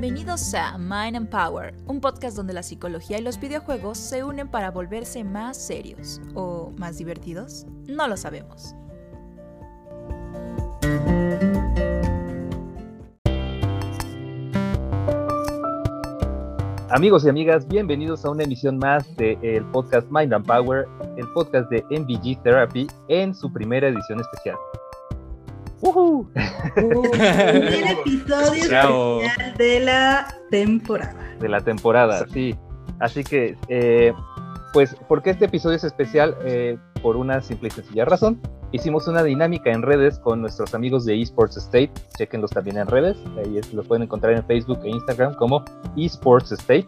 Bienvenidos a Mind and Power, un podcast donde la psicología y los videojuegos se unen para volverse más serios o más divertidos. No lo sabemos. Amigos y amigas, bienvenidos a una emisión más del podcast Mind and Power, el podcast de MVG Therapy en su primera edición especial. ¡Woohoo! Primer episodio especial de la temporada. De la temporada, sí. Así que, eh, pues, ¿por qué este episodio es especial? Eh, por una simple y sencilla razón. Hicimos una dinámica en redes con nuestros amigos de Esports State. Chequenlos también en redes. Ahí los pueden encontrar en Facebook e Instagram como Esports State.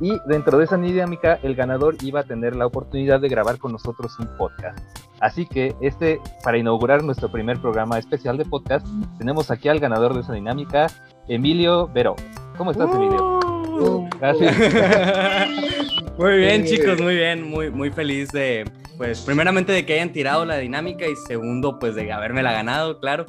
Y dentro de esa dinámica, el ganador iba a tener la oportunidad de grabar con nosotros un podcast. Así que este, para inaugurar nuestro primer programa especial de podcast, tenemos aquí al ganador de esa dinámica, Emilio Vero. ¿Cómo estás, Emilio? Uh. Gracias. muy bien, chicos, muy bien, muy, muy feliz de, pues, primeramente de que hayan tirado la dinámica y segundo, pues, de haberme la ganado, claro.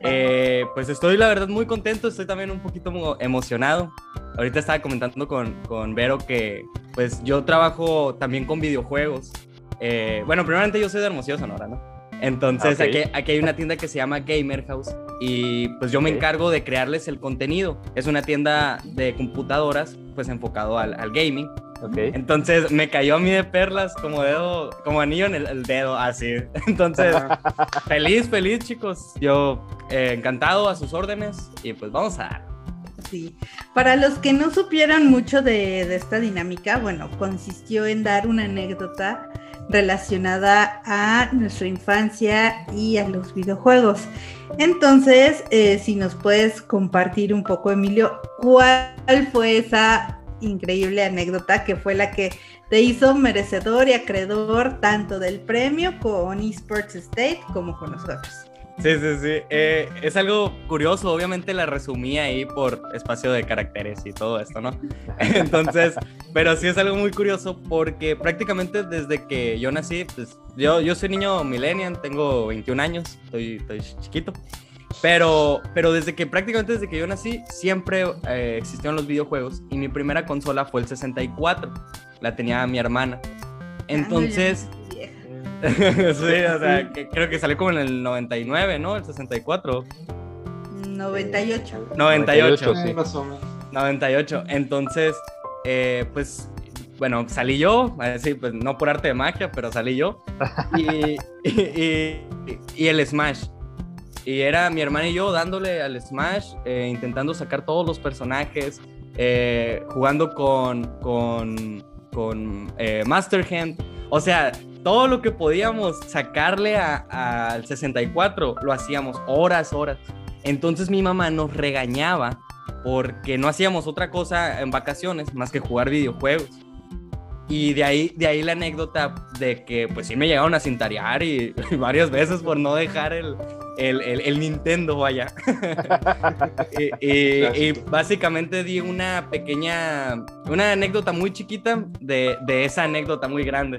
Eh, pues estoy, la verdad, muy contento, estoy también un poquito emocionado. Ahorita estaba comentando con, con Vero que, pues, yo trabajo también con videojuegos eh, bueno, primeramente yo soy de Hermosillo, Sonora, ¿no? Entonces aquí, aquí, hay una tienda que se llama Gamer House y pues yo me encargo de crearles el contenido. Es una tienda de computadoras pues enfocado al, al gaming. Okay. Entonces me cayó a mí de perlas como dedo, como anillo en el, dedo, así. Entonces, feliz, feliz chicos. Yo eh, encantado a sus órdenes y pues vamos a Sí. Para los que no supieran mucho de, de esta dinámica, bueno, consistió en dar una anécdota relacionada a nuestra infancia y a los videojuegos. Entonces, eh, si nos puedes compartir un poco, Emilio, ¿cuál fue esa increíble anécdota que fue la que te hizo merecedor y acreedor tanto del premio con Esports State como con nosotros? Sí, sí, sí. Eh, es algo curioso, obviamente la resumí ahí por espacio de caracteres y todo esto, ¿no? Entonces, pero sí es algo muy curioso porque prácticamente desde que yo nací, pues yo, yo soy niño millennial, tengo 21 años, estoy, estoy chiquito. Pero, pero desde que prácticamente desde que yo nací, siempre eh, existieron los videojuegos y mi primera consola fue el 64. La tenía mi hermana. Ah, Entonces, sí, o sea, creo que salió como en el 99, ¿no? El 64. 98. 98, sí. 98. Entonces, eh, pues, bueno, salí yo, así, pues no por arte de magia, pero salí yo. Y, y, el Smash. Y era mi hermana y yo dándole al Smash, eh, intentando sacar todos los personajes, eh, jugando con, con, con Master Hand. O sea, todo lo que podíamos sacarle al 64 lo hacíamos horas, horas. Entonces mi mamá nos regañaba porque no hacíamos otra cosa en vacaciones más que jugar videojuegos. Y de ahí, de ahí la anécdota de que pues sí me llegaron a cintarear y, varias veces por no dejar el, el, el, Nintendo, vaya. y, y, básicamente di una pequeña, una anécdota muy chiquita de, de esa anécdota muy grande.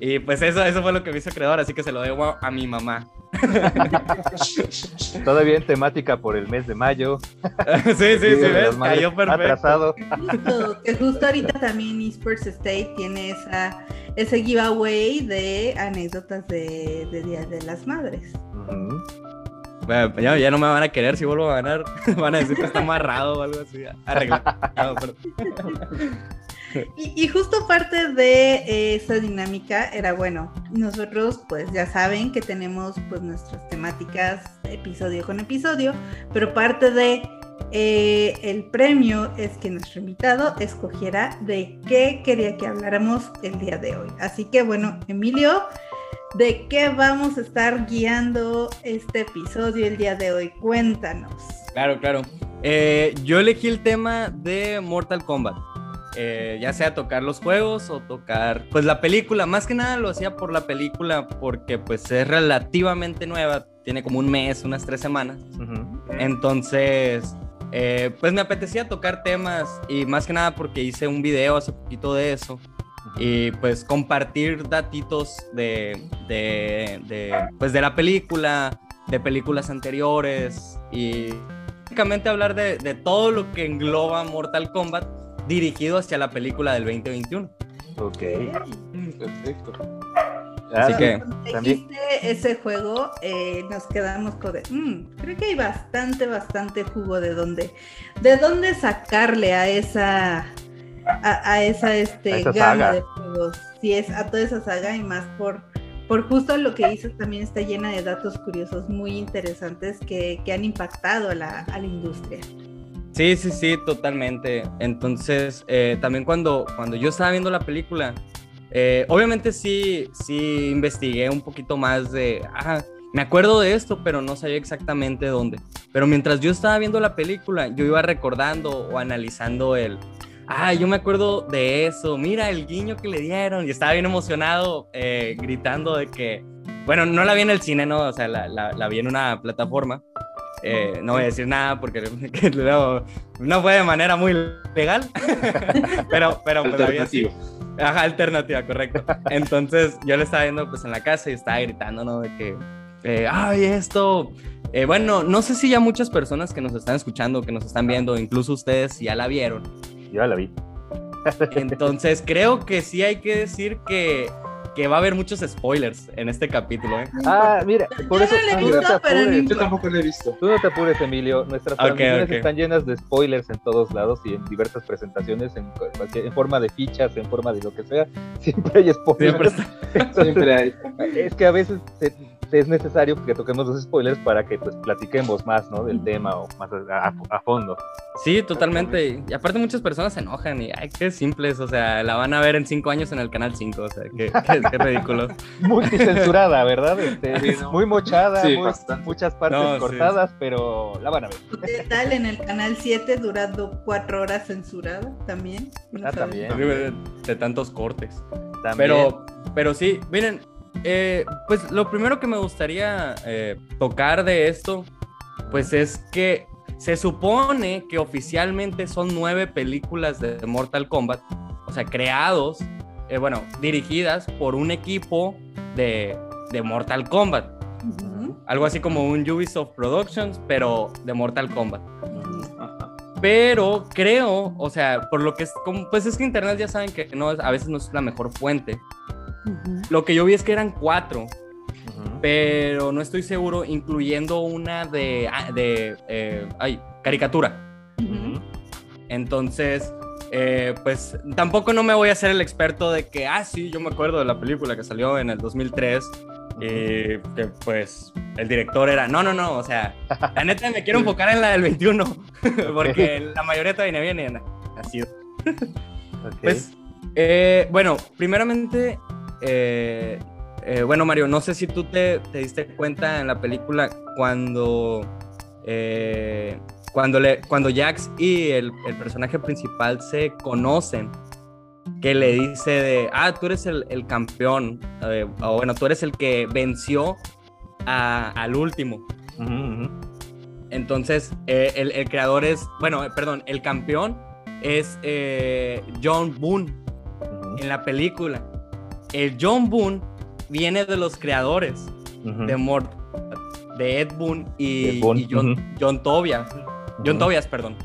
Y pues eso, eso fue lo que me hizo creador, así que se lo debo a, mi mamá. Todavía en temática por el mes de mayo. sí, sí, sí, ves, cayó perfecto. Atrasado. Justo, que justo ahorita también Esports State tiene esa, ese giveaway de anécdotas de, Día de las Madres. bueno, ya, no me van a querer si vuelvo a ganar. Van a decir que está amarrado o algo así. Arreglado. Y, justo parte de eh, esa dinámica era, bueno, nosotros pues ya saben que tenemos pues nuestras temáticas episodio con episodio, pero parte de eh, el premio es que nuestro invitado escogiera de qué quería que habláramos el día de hoy. Así que bueno, Emilio, ¿de qué vamos a estar guiando este episodio el día de hoy? Cuéntanos. Claro, claro. Eh, yo elegí el tema de Mortal Kombat. Eh, ya sea tocar los juegos o tocar, pues la película, más que nada lo hacía por la película porque pues es relativamente nueva, tiene como un mes, unas tres semanas. Entonces, eh, pues me apetecía tocar temas y más que nada porque hice un video hace poquito de eso. Y pues compartir datitos de, de, de, pues de la película, de películas anteriores y básicamente hablar de, de todo lo que engloba Mortal Kombat dirigido hacia la película del 2021. Ok. Perfecto. Así que Cuando también- dijiste ese juego, eh, nos quedamos con "Mm, creo que hay bastante, bastante jugo de dónde, de dónde sacarle a esa, a, a esa, este, A esa gama saga. de juegos. Si es a toda esa saga y más por, por justo lo que dices, también está llena de datos curiosos muy interesantes que, que han impactado a la, a la industria. Sí, sí, sí, totalmente. Entonces, eh, también cuando, cuando yo estaba viendo la película, eh, obviamente sí, sí investigué un poquito más de, ah, me acuerdo de esto, pero no sabía exactamente dónde. Pero mientras yo estaba viendo la película, yo iba recordando o analizando el, ah, yo me acuerdo de eso, mira el guiño que le dieron y estaba bien emocionado eh, gritando de que, bueno, no la vi en el cine, ¿no? O sea, la, la- la vi en una plataforma. Eh, no voy a decir nada porque luego no fue de manera muy legal, pero, pero pues, vi así. Alternativo. Ajá, alternativa, correcto. Entonces yo le estaba viendo pues en la casa y estaba gritando, ¿no? De que, eh, ay, esto. Eh, bueno, no sé si ya muchas personas que nos están escuchando, que nos están viendo, incluso ustedes ya la vieron. Yo ya la vi. Entonces creo que sí hay que decir que, que va a haber muchos spoilers en este capítulo, ¿eh? Ah, mira, por Yo eso no tú no te apures. Yo tampoco lo he visto. Tú no te apures, Emilio. Nuestras Ok, transmisiones ok. están llenas de spoilers en todos lados y en diversas presentaciones, en, forma de fichas, en forma de lo que sea. Siempre hay spoilers. Siempre está- Siempre hay. Es que a veces se es necesario que toquemos los spoilers para que pues platiquemos más, ¿no? Del tema o más a, a- a fondo. Sí, totalmente. Y aparte muchas personas se enojan y, ay, qué simples, o sea, la van a ver en cinco años en el canal 5, o sea, qué, qué, qué ridículo. Multicensurada, ¿verdad? Este, Sí, ¿no? Muy mochada, Sí, muy- muchas partes No, sí, cortadas, pero la van a ver. ¿Qué tal en el canal 7 durando cuatro horas censurada también? No Ah, también. De, de tantos cortes. También. Pero, pero sí, miren, eh, pues lo primero que me gustaría eh, tocar de esto, pues es que se supone que oficialmente son nueve películas de Mortal Kombat, o sea, creados, eh, bueno, dirigidas por un equipo de, de Mortal Kombat. Algo así como un Ubisoft Productions, pero de Mortal Kombat. Pero creo, o sea, por lo que es, como, pues es que Internet ya saben que no, a veces no es la mejor fuente. Lo que yo vi es que eran cuatro, pero no estoy seguro, incluyendo una de, ah, de eh, ay, caricatura. Entonces, eh, pues tampoco no me voy a hacer el experto de que, ah, sí, yo me acuerdo de la película que salió en el 2003 y que pues el director era, no, no, no, o sea, la neta me quiero enfocar en la del 21, porque la mayoría todavía vienen así. Ok. Pues, eh, bueno, primeramente, eh, eh, bueno, Mario, no sé si tú te, te diste cuenta en la película cuando, eh, cuando, le, cuando Jax y el, el personaje principal se conocen, que le dice de, ah, tú eres el, el campeón, eh, o bueno, tú eres el que venció a- al último. Entonces, el, el creador es, bueno, perdón, el campeón es John Boone en la película. El John Boone viene de los creadores de Mort, de Ed Boone y, Ed Boon, y John. John Tobias. John. Tobias, perdón.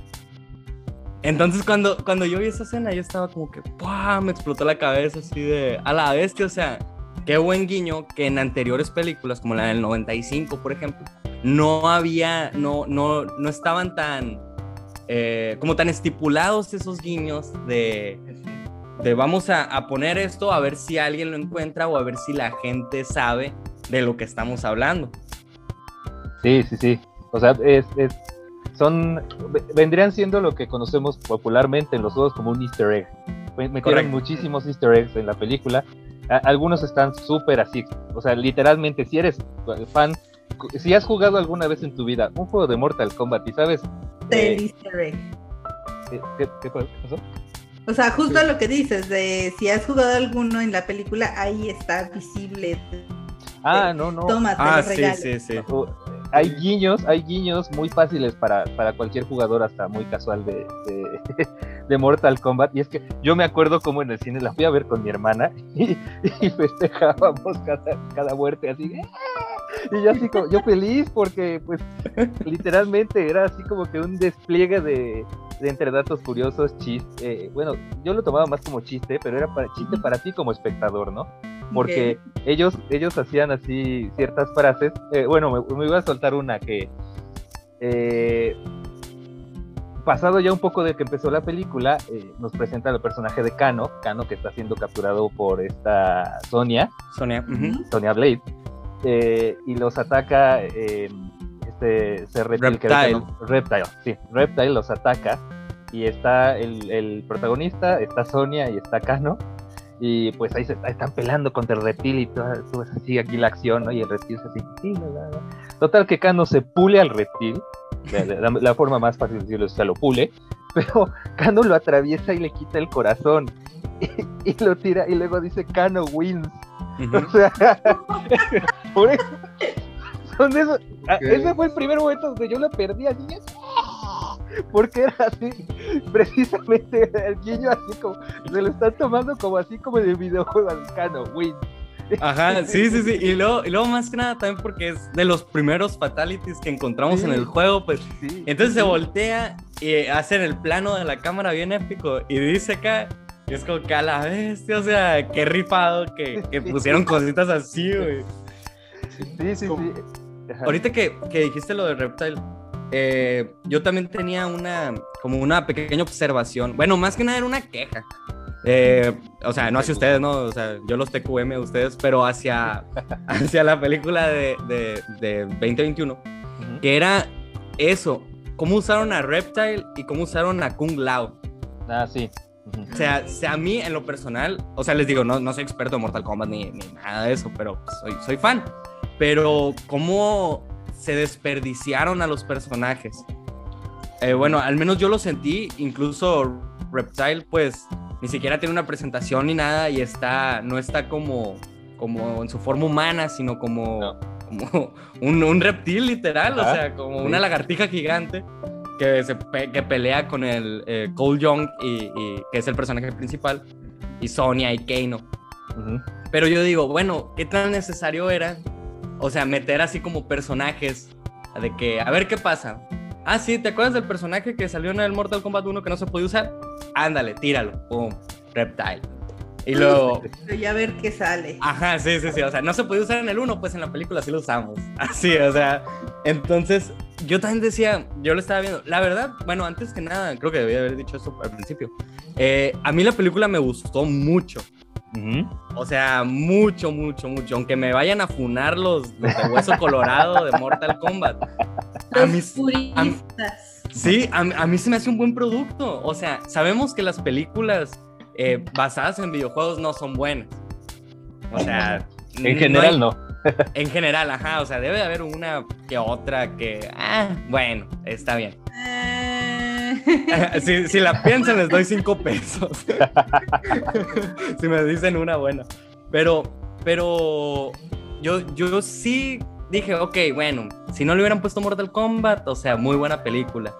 Entonces, cuando, cuando yo vi esa escena, yo estaba como que, ¡pua! Me explotó la cabeza así de, a la bestia, o sea, qué buen guiño que en anteriores películas, como la del 95, por ejemplo, no había, no, no, no estaban tan, eh, como tan estipulados esos guiños de, de vamos a, a poner esto a ver si alguien lo encuentra o a ver si la gente sabe de lo que estamos hablando. Sí, sí, sí. O sea, es, es- son, ve- vendrían siendo lo que conocemos popularmente en los juegos como un easter egg. Me- Metieron Correcto. muchísimos easter eggs en la película. A- algunos están súper así. O sea, literalmente, si eres fan, si has jugado alguna vez en tu vida un juego de Mortal Kombat y sabes... Del eh, easter egg. ¿qué, qué- qué pasó? O sea, justo lo que dices, de si has jugado alguno en la película, ahí está visible. Ah, no, no. Toma, te Ah, lo sí, sí, sí. Hay guiños, hay guiños muy fáciles para, para cualquier jugador, hasta muy casual de, de, de Mortal Kombat. Y es que yo me acuerdo como en el cine la fui a ver con mi hermana y, y festejábamos cada, cada muerte así. de, "¡Ah!". y yo así como, yo feliz porque pues literalmente era así como que un despliegue de, de entre datos curiosos, chiste, bueno, yo lo tomaba más como chiste, pero era para chiste para ti como espectador, ¿no? Porque ellos, ellos hacían así ciertas frases, eh, bueno, me, me, iba a soltar una que eh, pasado ya un poco de que empezó la película, eh, nos presenta el personaje de Kano, Kano que está siendo capturado por esta Sonia, Sonia, Sonia Blade, eh, y los ataca eh, este, ese reptil Reptile. Que, Reptile, sí, Reptile los ataca y está el, el, protagonista, está Sonia y está Kano. Y pues ahí se están peleando contra el reptil y todo, todo es así aquí la acción, ¿no? Y el reptil es así. Sí, la, la, la. Total que Kano se pule al reptil la, la, la, forma más fácil de decirlo es que lo pule, pero Kano lo atraviesa y le quita el corazón y, y lo tira y luego dice Kano wins. Uh -huh. O sea, por eso, son de esos, okay. ese fue el primer momento donde yo lo perdí así, porque era así, precisamente el guiño así como, se lo están tomando como así como en el videojuego al Kano wins. Ajá, sí, sí, sí. Y luego, y luego más que nada también porque es de los primeros fatalities que encontramos sí. en el juego, pues. Sí, entonces sí. se voltea y hacen el plano de la cámara bien épico y dice acá, y es como que a la bestia, o sea, qué rifado que, que pusieron cositas así, güey. Sí, sí, sí. Ajá. Ahorita que, que, dijiste lo de Reptile, eh, yo también tenía una, como una pequeña observación. Bueno, más que nada era una queja. Eh, o sea, no hacia ustedes, ¿no? O sea, yo los TQM a ustedes, pero hacia, hacia la película de, de, de 2021, uh -huh. que era eso, cómo usaron a Reptile y cómo usaron a Kung Lao. Ah, sí. Uh -huh. o, sea, sea, a mí en lo personal, o sea, les digo, no, no soy experto en Mortal Kombat ni, ni nada de eso, pero soy, soy fan. Pero cómo se desperdiciaron a los personajes. Eh, bueno, al menos yo lo sentí, incluso Reptile, pues ni siquiera tiene una presentación ni nada y está, no está como, como en su forma humana, sino como, no. como un, un, reptil literal, Ajá, o sea, como una lagartija gigante que, se, que pelea con el eh, Cole Young, y, y, que es el personaje principal, y Sonia y Kano. Uh -huh. Pero yo digo, bueno, ¿qué tan necesario era? O sea, meter así como personajes de que, a ver qué pasa. Ah, sí, ¿te acuerdas del personaje que salió en el Mortal Kombat 1 que no se podía usar? Ándale, tíralo. Pum, Reptile. Y luego. Ya ver qué sale. Ajá, sí, sí, sí. O sea, no se podía usar en el 1, pues en la película sí lo usamos. Así, o sea. Entonces, yo también decía, yo lo estaba viendo. La verdad, bueno, antes que nada, creo que debía haber dicho esto al principio. Eh, a mí la película me gustó mucho. Uh -huh. O sea, mucho, mucho, mucho. Aunque me vayan a funar los, los de hueso colorado de Mortal Kombat. A mis, puristas. A, sí, a, a, mí se me hace un buen producto. O sea, sabemos que las películas eh, basadas en videojuegos no son buenas. O sea, en general no. Hay, no. en general, ajá. O sea, debe de haber una que otra que, ah, bueno, está bien. si, si, la piensan, les doy cinco pesos. si me dicen una buena. Pero, pero yo, yo sí dije, ok, bueno, si no le hubieran puesto Mortal Kombat, o sea, muy buena película.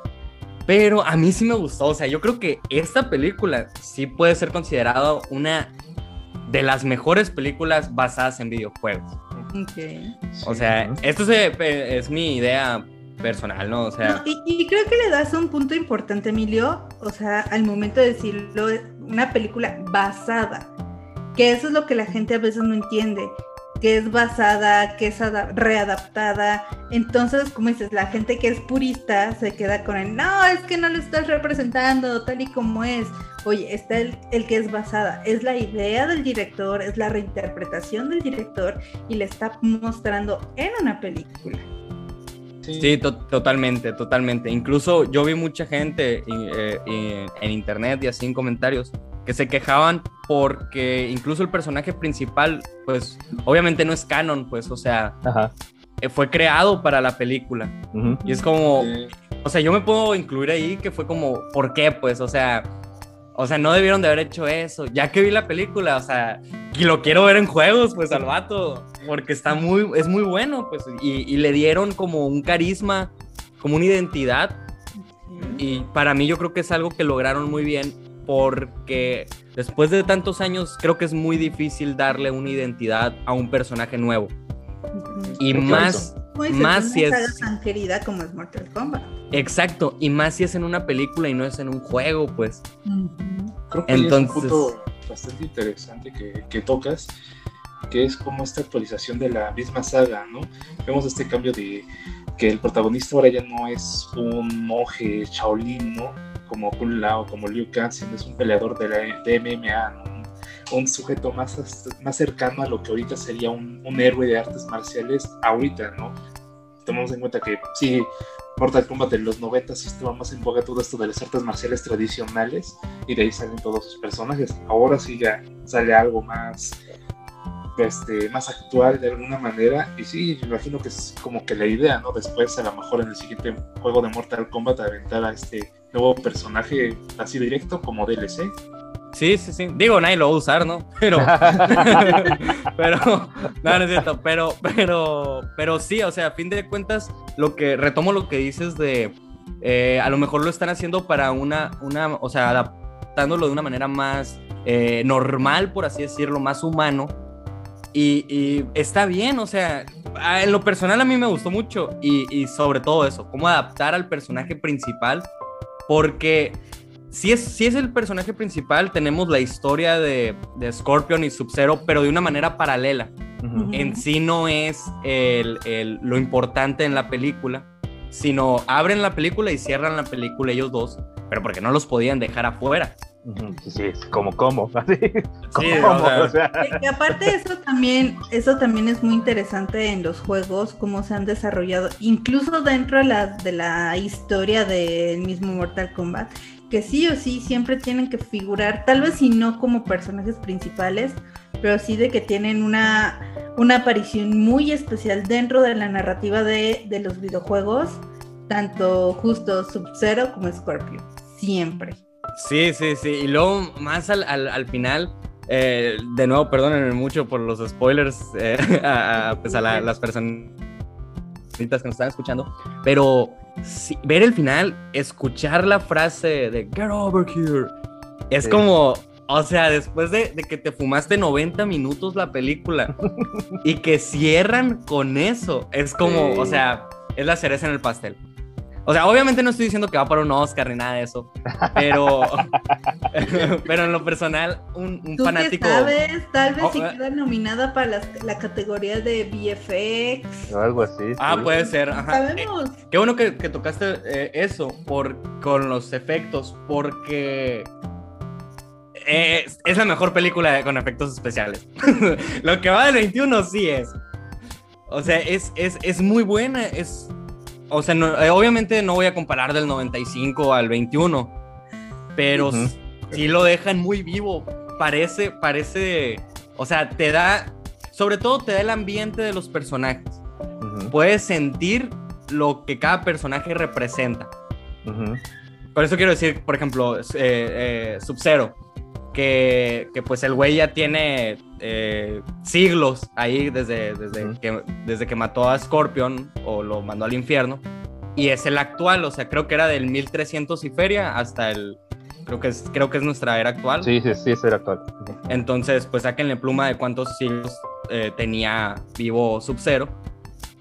Pero a mí sí me gustó, o sea, yo creo que esta película sí puede ser considerada una de las mejores películas basadas en videojuegos. Okay. O sea, esto es, es mi idea personal, ¿no? O sea... Y, creo que le das un punto importante, Emilio, o sea, al momento de decirlo, una película basada, que eso es lo que la gente a veces no entiende, que es basada, que es readaptada, entonces, como dices, la gente que es purista se queda con el, no, es que no lo estás representando tal y como es, oye, está el, el que es basada, es la idea del director, es la reinterpretación del director y le está mostrando en una película. Sí, to totalmente, totalmente. Incluso yo vi mucha gente eh, eh, en internet y así en comentarios que se quejaban porque incluso el personaje principal, pues obviamente no es canon, pues, o sea, Ajá. Eh, fue creado para la película. Uh -huh. Y es como, sí. o sea, yo me puedo incluir ahí que fue como, ¿por qué? Pues, o sea, o sea, no debieron de haber hecho eso. Ya que vi la película, o sea, y lo quiero ver en juegos, pues al vato, porque está muy, es muy bueno, pues, y, y le dieron como un carisma, como una identidad. Y para mí yo creo que es algo que lograron muy bien, porque después de tantos años creo que es muy difícil darle una identidad a un personaje nuevo. Y que más, Pues, si es... tan querida como es Mortal Kombat. Exacto, y más si es en una película y no es en un juego, pues. Creo que Entonces- es un punto bastante interesante que, que tocas, que es como esta actualización de la misma saga, ¿no? Vemos este cambio de que el protagonista ahora ya no es un monje Shaolin, ¿no? Como Kun Lao, como Liu Kang, sino es un peleador de, la, de MMA, ¿no? Un, sujeto más, más cercano a lo que ahorita sería un, un héroe de artes marciales ahorita, ¿no? Tomamos en cuenta que sí, Mortal Kombat de los 90 sí estaba más en boga todo esto de las artes marciales tradicionales y de ahí salen todos sus personajes. Ahora sí ya sale algo más este, más actual de alguna manera y sí, me imagino que es como que la idea, ¿no? Después a lo mejor en el siguiente juego de Mortal Kombat aventar a este nuevo personaje así directo como DLC. Sí, sí, sí. Digo, nadie lo va a usar, ¿no? Pero. pero. No, no es cierto. Pero, pero. Pero sí, o sea, a fin de cuentas, lo que. Retomo lo que dices de. eh, a lo mejor lo están haciendo para una. una o sea, adaptándolo de una manera más eh, normal, por así decirlo, más humano. Y, y está bien, o sea, en lo personal a mí me gustó mucho. Y, y sobre todo eso, cómo adaptar al personaje principal. Porque si es, si es el personaje principal, tenemos la historia de, de Scorpion y Sub-Zero, pero de una manera paralela. Ujú. En sí no es el- el- lo importante en la película, sino abren la película y cierran la película ellos dos, pero porque no los podían dejar afuera. Sí, sí, es como como, así. Sí, ¿Cómo? o sea, O sea, Que- que aparte eso también, eso también es muy interesante en los juegos, cómo se han desarrollado, incluso dentro de la, de la historia del mismo Mortal Kombat, que sí o sí siempre tienen que figurar, tal vez si no como personajes principales, pero sí de que tienen una, una aparición muy especial dentro de la narrativa de, de los videojuegos, tanto justo Sub-Zero como Scorpio, siempre. Sí, sí, sí. Y luego más al, al- al final, eh, de nuevo, perdónenme mucho por los spoilers eh, a, a, pues a la- las personitas que nos están escuchando, pero sí, ver el final, escuchar la frase de Get over here, es Sí. como, o sea, después de, de que te fumaste 90 minutos la película y que cierran con eso, es como, Sí. o sea, es la cereza en el pastel. O sea, obviamente no estoy diciendo que va para un Oscar ni nada de eso, pero, pero en lo personal, un, un ¿Tú fanático. qué sabes? Tal vez Oh, si eh. queda nominada para las- la categoría de VFX. o algo así. Ah, sí. puede ser. Ajá. Eh, Sabemos. Qué bueno que, que tocaste eh, eso por, con los efectos, porque eh, es, es la mejor película con efectos especiales. Lo que va del 21 sí es. O sea, es, es, es muy buena. Es, o sea, no- eh, obviamente no voy a comparar del 95 al 21, pero Ujú. sí lo dejan muy vivo. Parece, parece, o sea, te da, sobre todo te da el ambiente de los personajes puedes sentir lo que cada personaje representa. ujú. Por eso quiero decir, por ejemplo, eh, eh, Sub-Zero, que, que pues el güey ya tiene eh, siglos ahí desde, desde, Ujú. que, desde que mató a Scorpion o lo mandó al infierno. Y es el actual, o sea, creo que era del 1300 y feria hasta el... Creo que es, creo que es nuestra era actual. Sí, sí, sí, es el actual. Entonces, pues sáquenle pluma de cuántos siglos eh, tenía vivo Sub-Zero.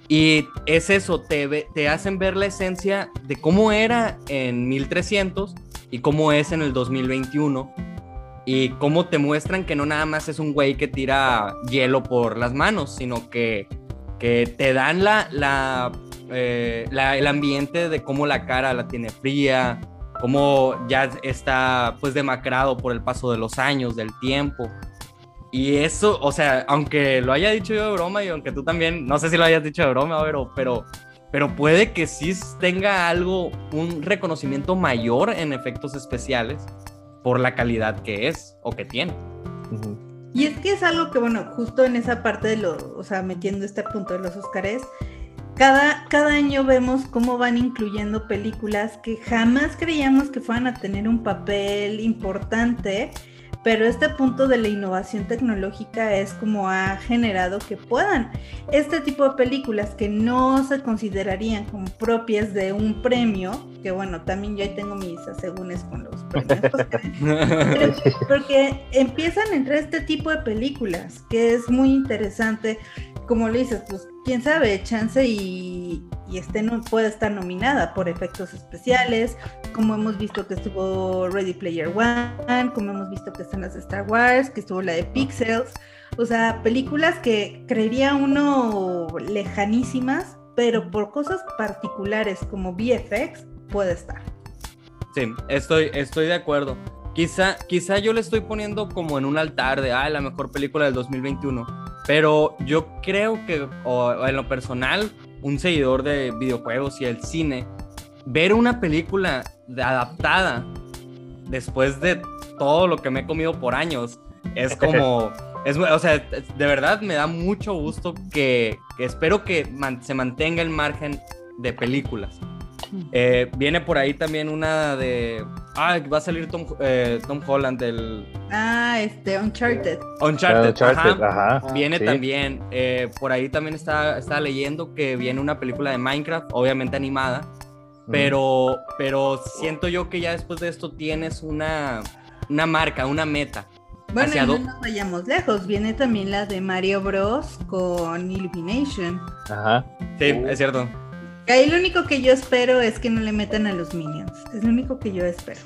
Y es eso, te, te hacen ver la esencia de cómo era en 1300 y cómo es en el 2021. Y cómo te muestran que no nada más es un güey que tira hielo por las manos, sino que, que te dan la, la, eh, la- el ambiente de cómo la cara la tiene fría, cómo ya está pues demacrado por el paso de los años, del tiempo. Y eso, o sea, aunque lo haya dicho yo de broma y aunque tú también, no sé si lo hayas dicho de broma, pero, pero, pero puede que sí tenga algo, un reconocimiento mayor en efectos especiales por la calidad que es o que tiene. Y es que es algo que, bueno, justo en esa parte de lo, o sea, metiendo este punto de los Óscares, cada, cada año vemos cómo van incluyendo películas que jamás creíamos que fueran a tener un papel importante, pero este punto de la innovación tecnológica es como ha generado que puedan este tipo de películas que no se considerarían como propias de un premio, que bueno, también yo ahí tengo mis asegúnes con los premios porque empiezan entre este tipo de películas, que es muy interesante, como le dices, pues quién sabe, chance y, y este no puede estar nominada por efectos especiales, como hemos visto que estuvo Ready Player One, como hemos visto que están las Star Wars, que estuvo la de Pixels, o sea, películas que creería uno lejanísimas, pero por cosas particulares como VFX puede estar. Sí, estoy, estoy de acuerdo. Quizá, quizá yo le estoy poniendo como en un altar de, ah, la mejor película del 2021. Pero yo creo que, o, en lo personal, un seguidor de videojuegos y el cine, ver una película adaptada después de todo lo que me he comido por años, es como, es, o sea, de verdad me da mucho gusto que, espero que se mantenga el margen de películas. Eh, viene por ahí también una de. Ah, va a salir Tom, eh, Tom Holland del. Ah, este, Uncharted. Uncharted, ajá. Viene también. Eh, por ahí también está, está leyendo que viene una película de Minecraft, obviamente animada. Pero, pero siento yo que ya después de esto tienes una, una marca, una meta. Bueno, no nos vayamos lejos. Viene también la de Mario Bros. con Illumination. Ajá. Sí, es cierto. Ahí lo único que yo espero es que no le metan a los Minions. Es lo único que yo espero.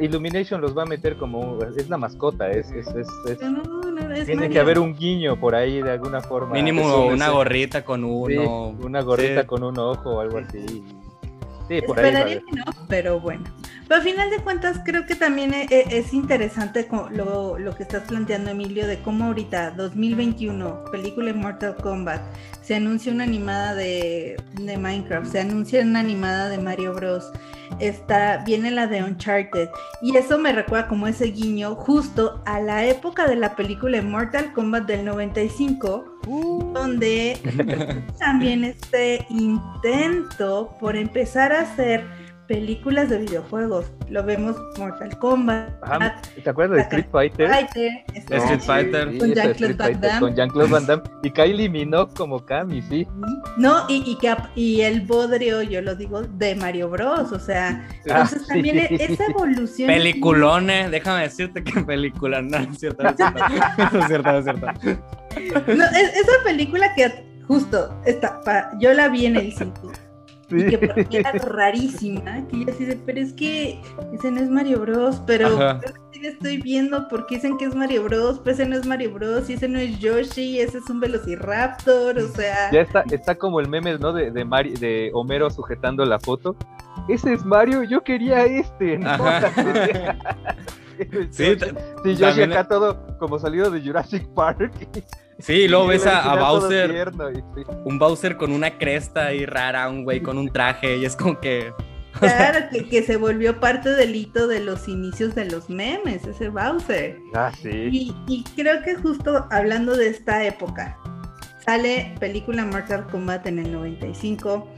Illumination los va a meter como es la mascota, es, es, es, tiene que haber un guiño por ahí de alguna forma. Mínimo una gorrita con uno. una gorrita con un ojo o algo así. Sí, por Esperaría que no, pero bueno. Pero al final de cuentas creo que también e, e, es, interesante lo, lo, que estás planteando, Emilio, de cómo ahorita, 2021, película de Mortal Kombat, se anuncia una animada de, Minecraft, se anuncia una animada de Mario Bros. Está, viene la de Uncharted. Y eso me recuerda como ese guiño justo a la época de la película de Mortal Kombat del 95, uh. donde también este intento por empezar a hacer películas de videojuegos. Lo vemos Mortal Kombat. ¿Te acuerdas de Street Fighter? Street Fighter. con Jean-Claude Van Damme. Con Jean-Claude Van Damme. Y Kylie Minogue como Kami, sí. No, y, y, que, y el bodrio, yo lo digo, de Mario Bros. O sea, ah, entonces también e, esa evolución. Peliculones, déjame decirte que película. No, es cierto, es cierto. es cierto, es cierto. No, es, esa película que justo, está, yo la vi en el sitio y que era rarísima, que yo así de, pero es que ese no es Mario Bros, pero sí estoy viendo porque dicen que es Mario Bros, pero ese no es Mario Bros, y ese no es Yoshi, ese es un Velociraptor, o sea... Ya está, está como el meme, ¿no? De, de, de Homero sujetando la foto. Ese es Mario, yo quería este, ¿no? sí, sí, Yoshi acá todo como salido de Jurassic Park. Sí, luego ves a, Bowser, un Bowser con una cresta ahí rara, un güey con un traje, y es como que... Claro, que, se volvió parte del hito de los inicios de los memes, ese Bowser. Ah, sí. Y, creo que justo hablando de esta época, sale película Mortal Kombat en el 95.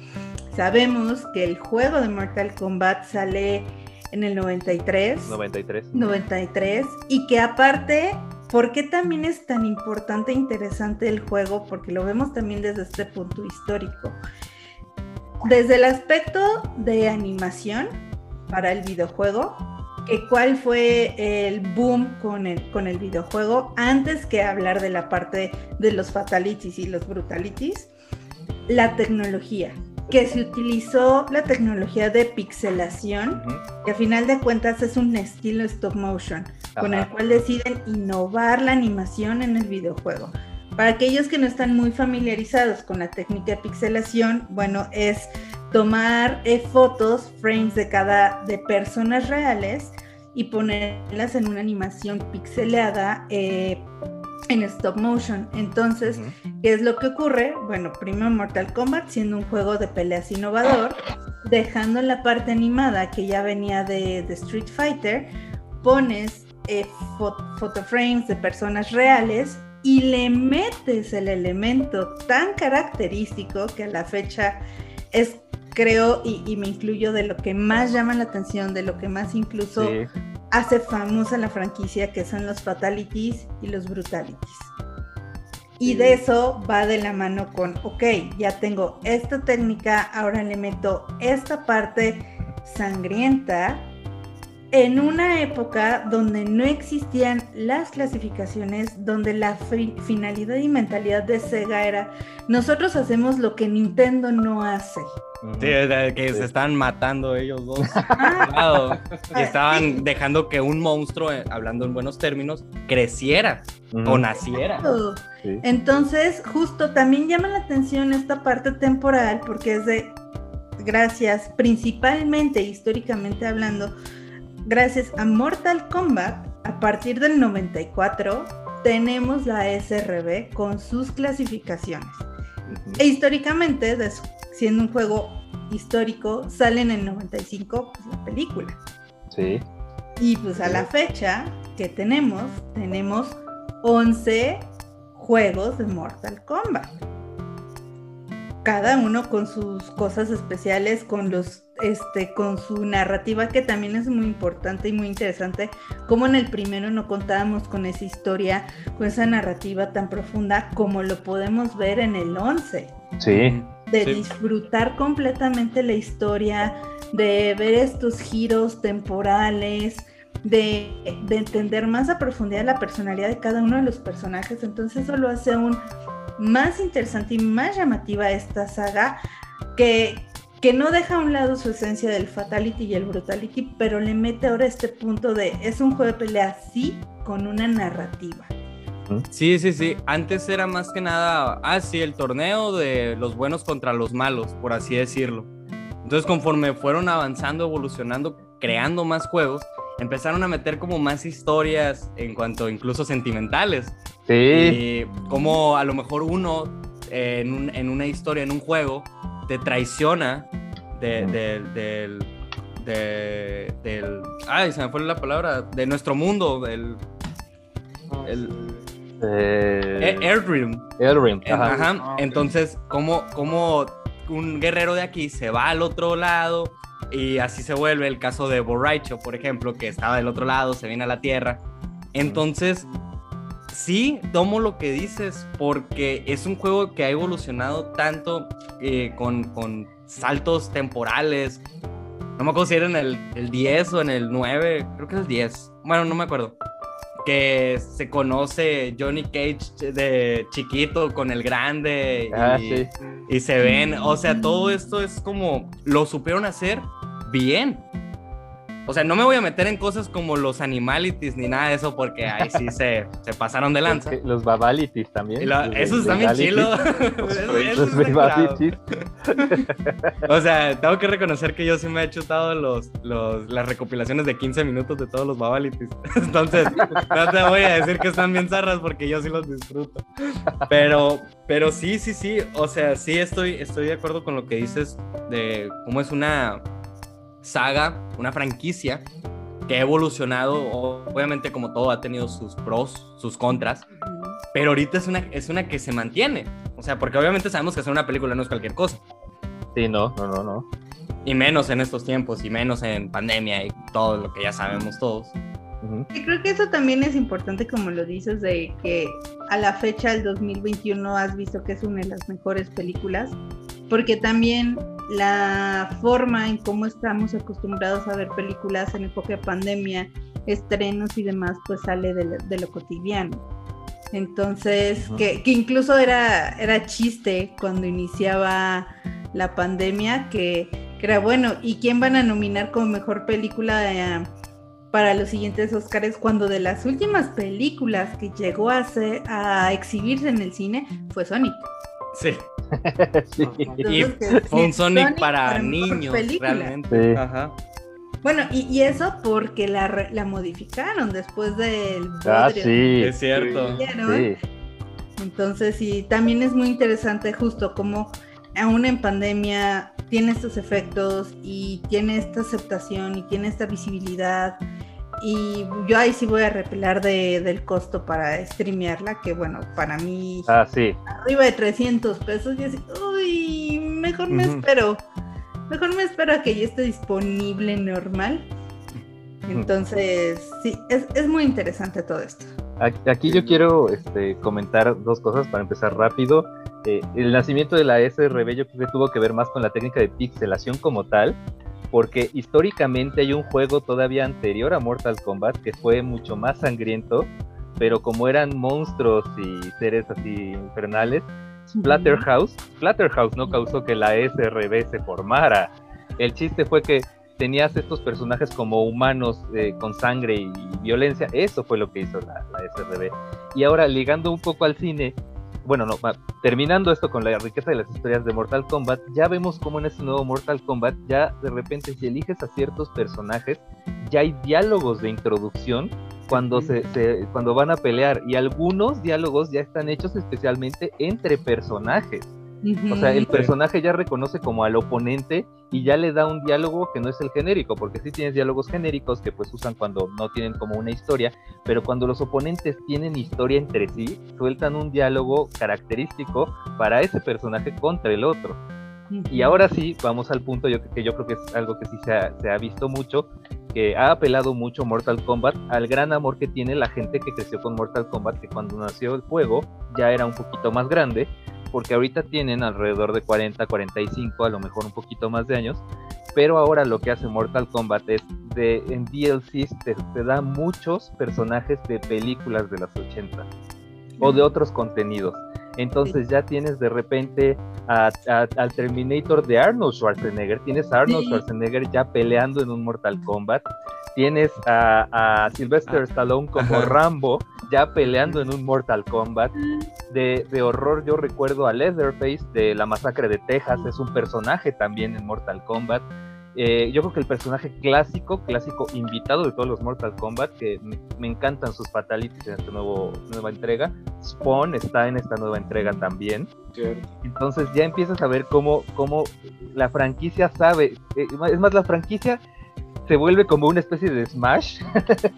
Sabemos que el juego de Mortal Kombat sale en el 93. 93. 93. Y que aparte ¿Por qué también es tan importante e interesante el juego? Porque lo vemos también desde este punto histórico. Desde el aspecto de animación para el videojuego, que cuál fue el boom con el, con el videojuego, antes que hablar de la parte de los fatalities y los brutalities, la tecnología que se utilizó la tecnología de pixelación, que a final de cuentas es un estilo stop motion, con el cual deciden innovar la animación en el videojuego. Para aquellos que no están muy familiarizados con la técnica de pixelación, bueno, es tomar eh, fotos, frames de cada de personas reales y ponerlas en una animación pixelada eh, en stop motion. Entonces, ¿qué es lo que ocurre? Bueno, primero Mortal Kombat siendo un juego de peleas innovador, dejando la parte animada que ya venía de, Street Fighter, pones eh, photoframes de personas reales y le metes el elemento tan característico que a la fecha es, creo, y, me incluyo de lo que más llama la atención, de lo que más incluso hace famosa la franquicia que son los fatalities y los brutalities. Y de eso va de la mano con, ok, ya tengo esta técnica, ahora le meto esta parte sangrienta, en una época donde no existían las clasificaciones, donde la finalidad y mentalidad de Sega era, nosotros hacemos lo que Nintendo no hace. Sí, que se están matando ellos dos. Ah. y estaban dejando que un monstruo, eh, hablando en buenos términos, creciera o naciera. Entonces, justo también llama la atención esta parte temporal, porque es de, gracias, principalmente históricamente hablando, gracias a Mortal Kombat, a partir del 94, tenemos la SRB con sus clasificaciones. E históricamente, siendo un juego histórico, sale en el 95 pues, la película. Sí. Y pues a la fecha que tenemos, tenemos 11 juegos de Mortal Kombat cada uno con sus cosas especiales, con los este con su narrativa que también es muy importante y muy interesante, como en el primero no contábamos con esa historia, con esa narrativa tan profunda como lo podemos ver en el 11. Sí. De disfrutar completamente la historia, de ver estos giros temporales, de, de, entender más a profundidad la personalidad de cada uno de los personajes. Entonces eso lo hace un más interesante y más llamativa esta saga que, que no deja a un lado su esencia del fatality y el brutality, pero le mete ahora este punto de es un juego de pelea sí con una narrativa. Sí, sí, sí. Antes era más que nada, ah, sí, el torneo de los buenos contra los malos, por así decirlo. Entonces, conforme fueron avanzando, evolucionando, creando más juegos, empezaron a meter como más historias en cuanto incluso sentimentales. Sí. Y como a lo mejor uno en, una historia, en un juego, te traiciona de, del, del, Ay, se me fue la palabra. De nuestro mundo, del... El, eh, Airdream. Airdream. Ajá. Ah, Entonces, como, como un guerrero de aquí se va al otro lado y así se vuelve el caso de Borracho, por ejemplo, que estaba del otro lado, se viene a la Tierra. Entonces, sí, tomo lo que dices porque es un juego que ha evolucionado tanto eh, con, con, saltos temporales. No me acuerdo si era en el, el 10 o en el 9, creo que es el 10. Bueno, no me acuerdo que se conoce Johnny Cage de chiquito con el grande ah, y, se ven, o sea, todo esto es como lo supieron hacer bien. O sea, no me voy a meter en cosas como los animalities ni nada de eso porque ahí sí se, se pasaron de lanza. Los babalities también. eso está bien chilo. los babalities. o sea, tengo que reconocer que yo sí me he chutado los, los, las recopilaciones de 15 minutos de todos los babalities. Entonces, no te voy a decir que están bien zarras porque yo sí los disfruto. Pero, pero sí, sí, sí. O sea, sí estoy, estoy de acuerdo con lo que dices de cómo es una saga, una franquicia que ha evolucionado, obviamente como todo ha tenido sus pros, sus contras, pero ahorita es una, es una que se mantiene. O sea, porque obviamente sabemos que hacer una película no es cualquier cosa. Sí, no, no, no, no. Y menos en estos tiempos, y menos en pandemia y todo lo que ya sabemos todos. Y creo que eso también es importante, como lo dices, de que a la fecha del 2021 has visto que es una de las mejores películas, porque también la forma en cómo estamos acostumbrados a ver películas en época de pandemia, estrenos y demás, pues sale de lo, cotidiano. Entonces, que, incluso era, era chiste cuando iniciaba la pandemia, que, era bueno, ¿y quién van a nominar como mejor película eh, para los siguientes Oscars? Cuando de las últimas películas que llegó a, a exhibirse en el cine fue Sonic. Sí. Y fue un Sonic, para, niños, realmente. Bueno, y, eso porque la, la modificaron después del... Ah, sí. Es cierto. Entonces, sí, también es muy interesante justo como aún en pandemia tiene estos efectos y tiene esta aceptación y tiene esta visibilidad y yo ahí sí voy a repelar de, del costo para streamearla, que bueno, para mí ah, sí. arriba de 300 pesos, y así, uy, mejor me espero, mejor me espero a que ya esté disponible normal. Entonces, sí, es, es muy interesante todo esto. Aquí yo quiero este, comentar dos cosas para empezar rápido. Eh, el nacimiento de la SRB yo creo que tuvo que ver más con la técnica de pixelación como tal, porque históricamente hay un juego todavía anterior a Mortal Kombat que fue mucho más sangriento, pero como eran monstruos y seres así infernales, Splatterhouse, Splatterhouse no causó que la SRB se formara. El chiste fue que tenías estos personajes como humanos eh, con sangre y violencia, eso fue lo que hizo la, la SRB. Y ahora ligando un poco al cine, bueno, no, terminando esto con la riqueza de las historias de Mortal Kombat, ya vemos cómo en este nuevo Mortal Kombat, ya de repente si eliges a ciertos personajes, ya hay diálogos de introducción cuando, se, cuando van a pelear y algunos diálogos ya están hechos especialmente entre personajes. O sea, el personaje ya reconoce como al oponente y ya le da un diálogo que no es el genérico, porque sí tienes diálogos genéricos que pues usan cuando no tienen como una historia, pero cuando los oponentes tienen historia entre sí, sueltan un diálogo característico para ese personaje contra el otro. Y ahora sí, vamos al punto yo, que yo creo que es algo que sí se ha, se ha visto mucho, que ha apelado mucho Mortal Kombat al gran amor que tiene la gente que creció con Mortal Kombat, que cuando nació el juego ya era un poquito más grande, porque ahorita tienen alrededor de 40, 45, a lo mejor un poquito más de años, pero ahora lo que hace Mortal Kombat es de en DLCs te, da muchos personajes de películas de las 80 o de otros contenidos. Entonces ya tienes de repente al Terminator de Arnold Schwarzenegger, tienes a Arnold Schwarzenegger ya peleando en un Mortal Kombat, tienes a, Sylvester ah, Stallone como Rambo ya peleando en un Mortal Kombat. De, horror yo recuerdo a Leatherface de la masacre de Texas, es un personaje también en Mortal Kombat. Eh, yo creo que el personaje clásico, clásico invitado de todos los Mortal Kombat, que me, encantan sus fatalities en esta nuevo, nueva entrega. Spawn está en esta nueva entrega también. Entonces ya empiezas a ver cómo, cómo la franquicia sabe, eh, es más, la franquicia se vuelve como una especie de Smash,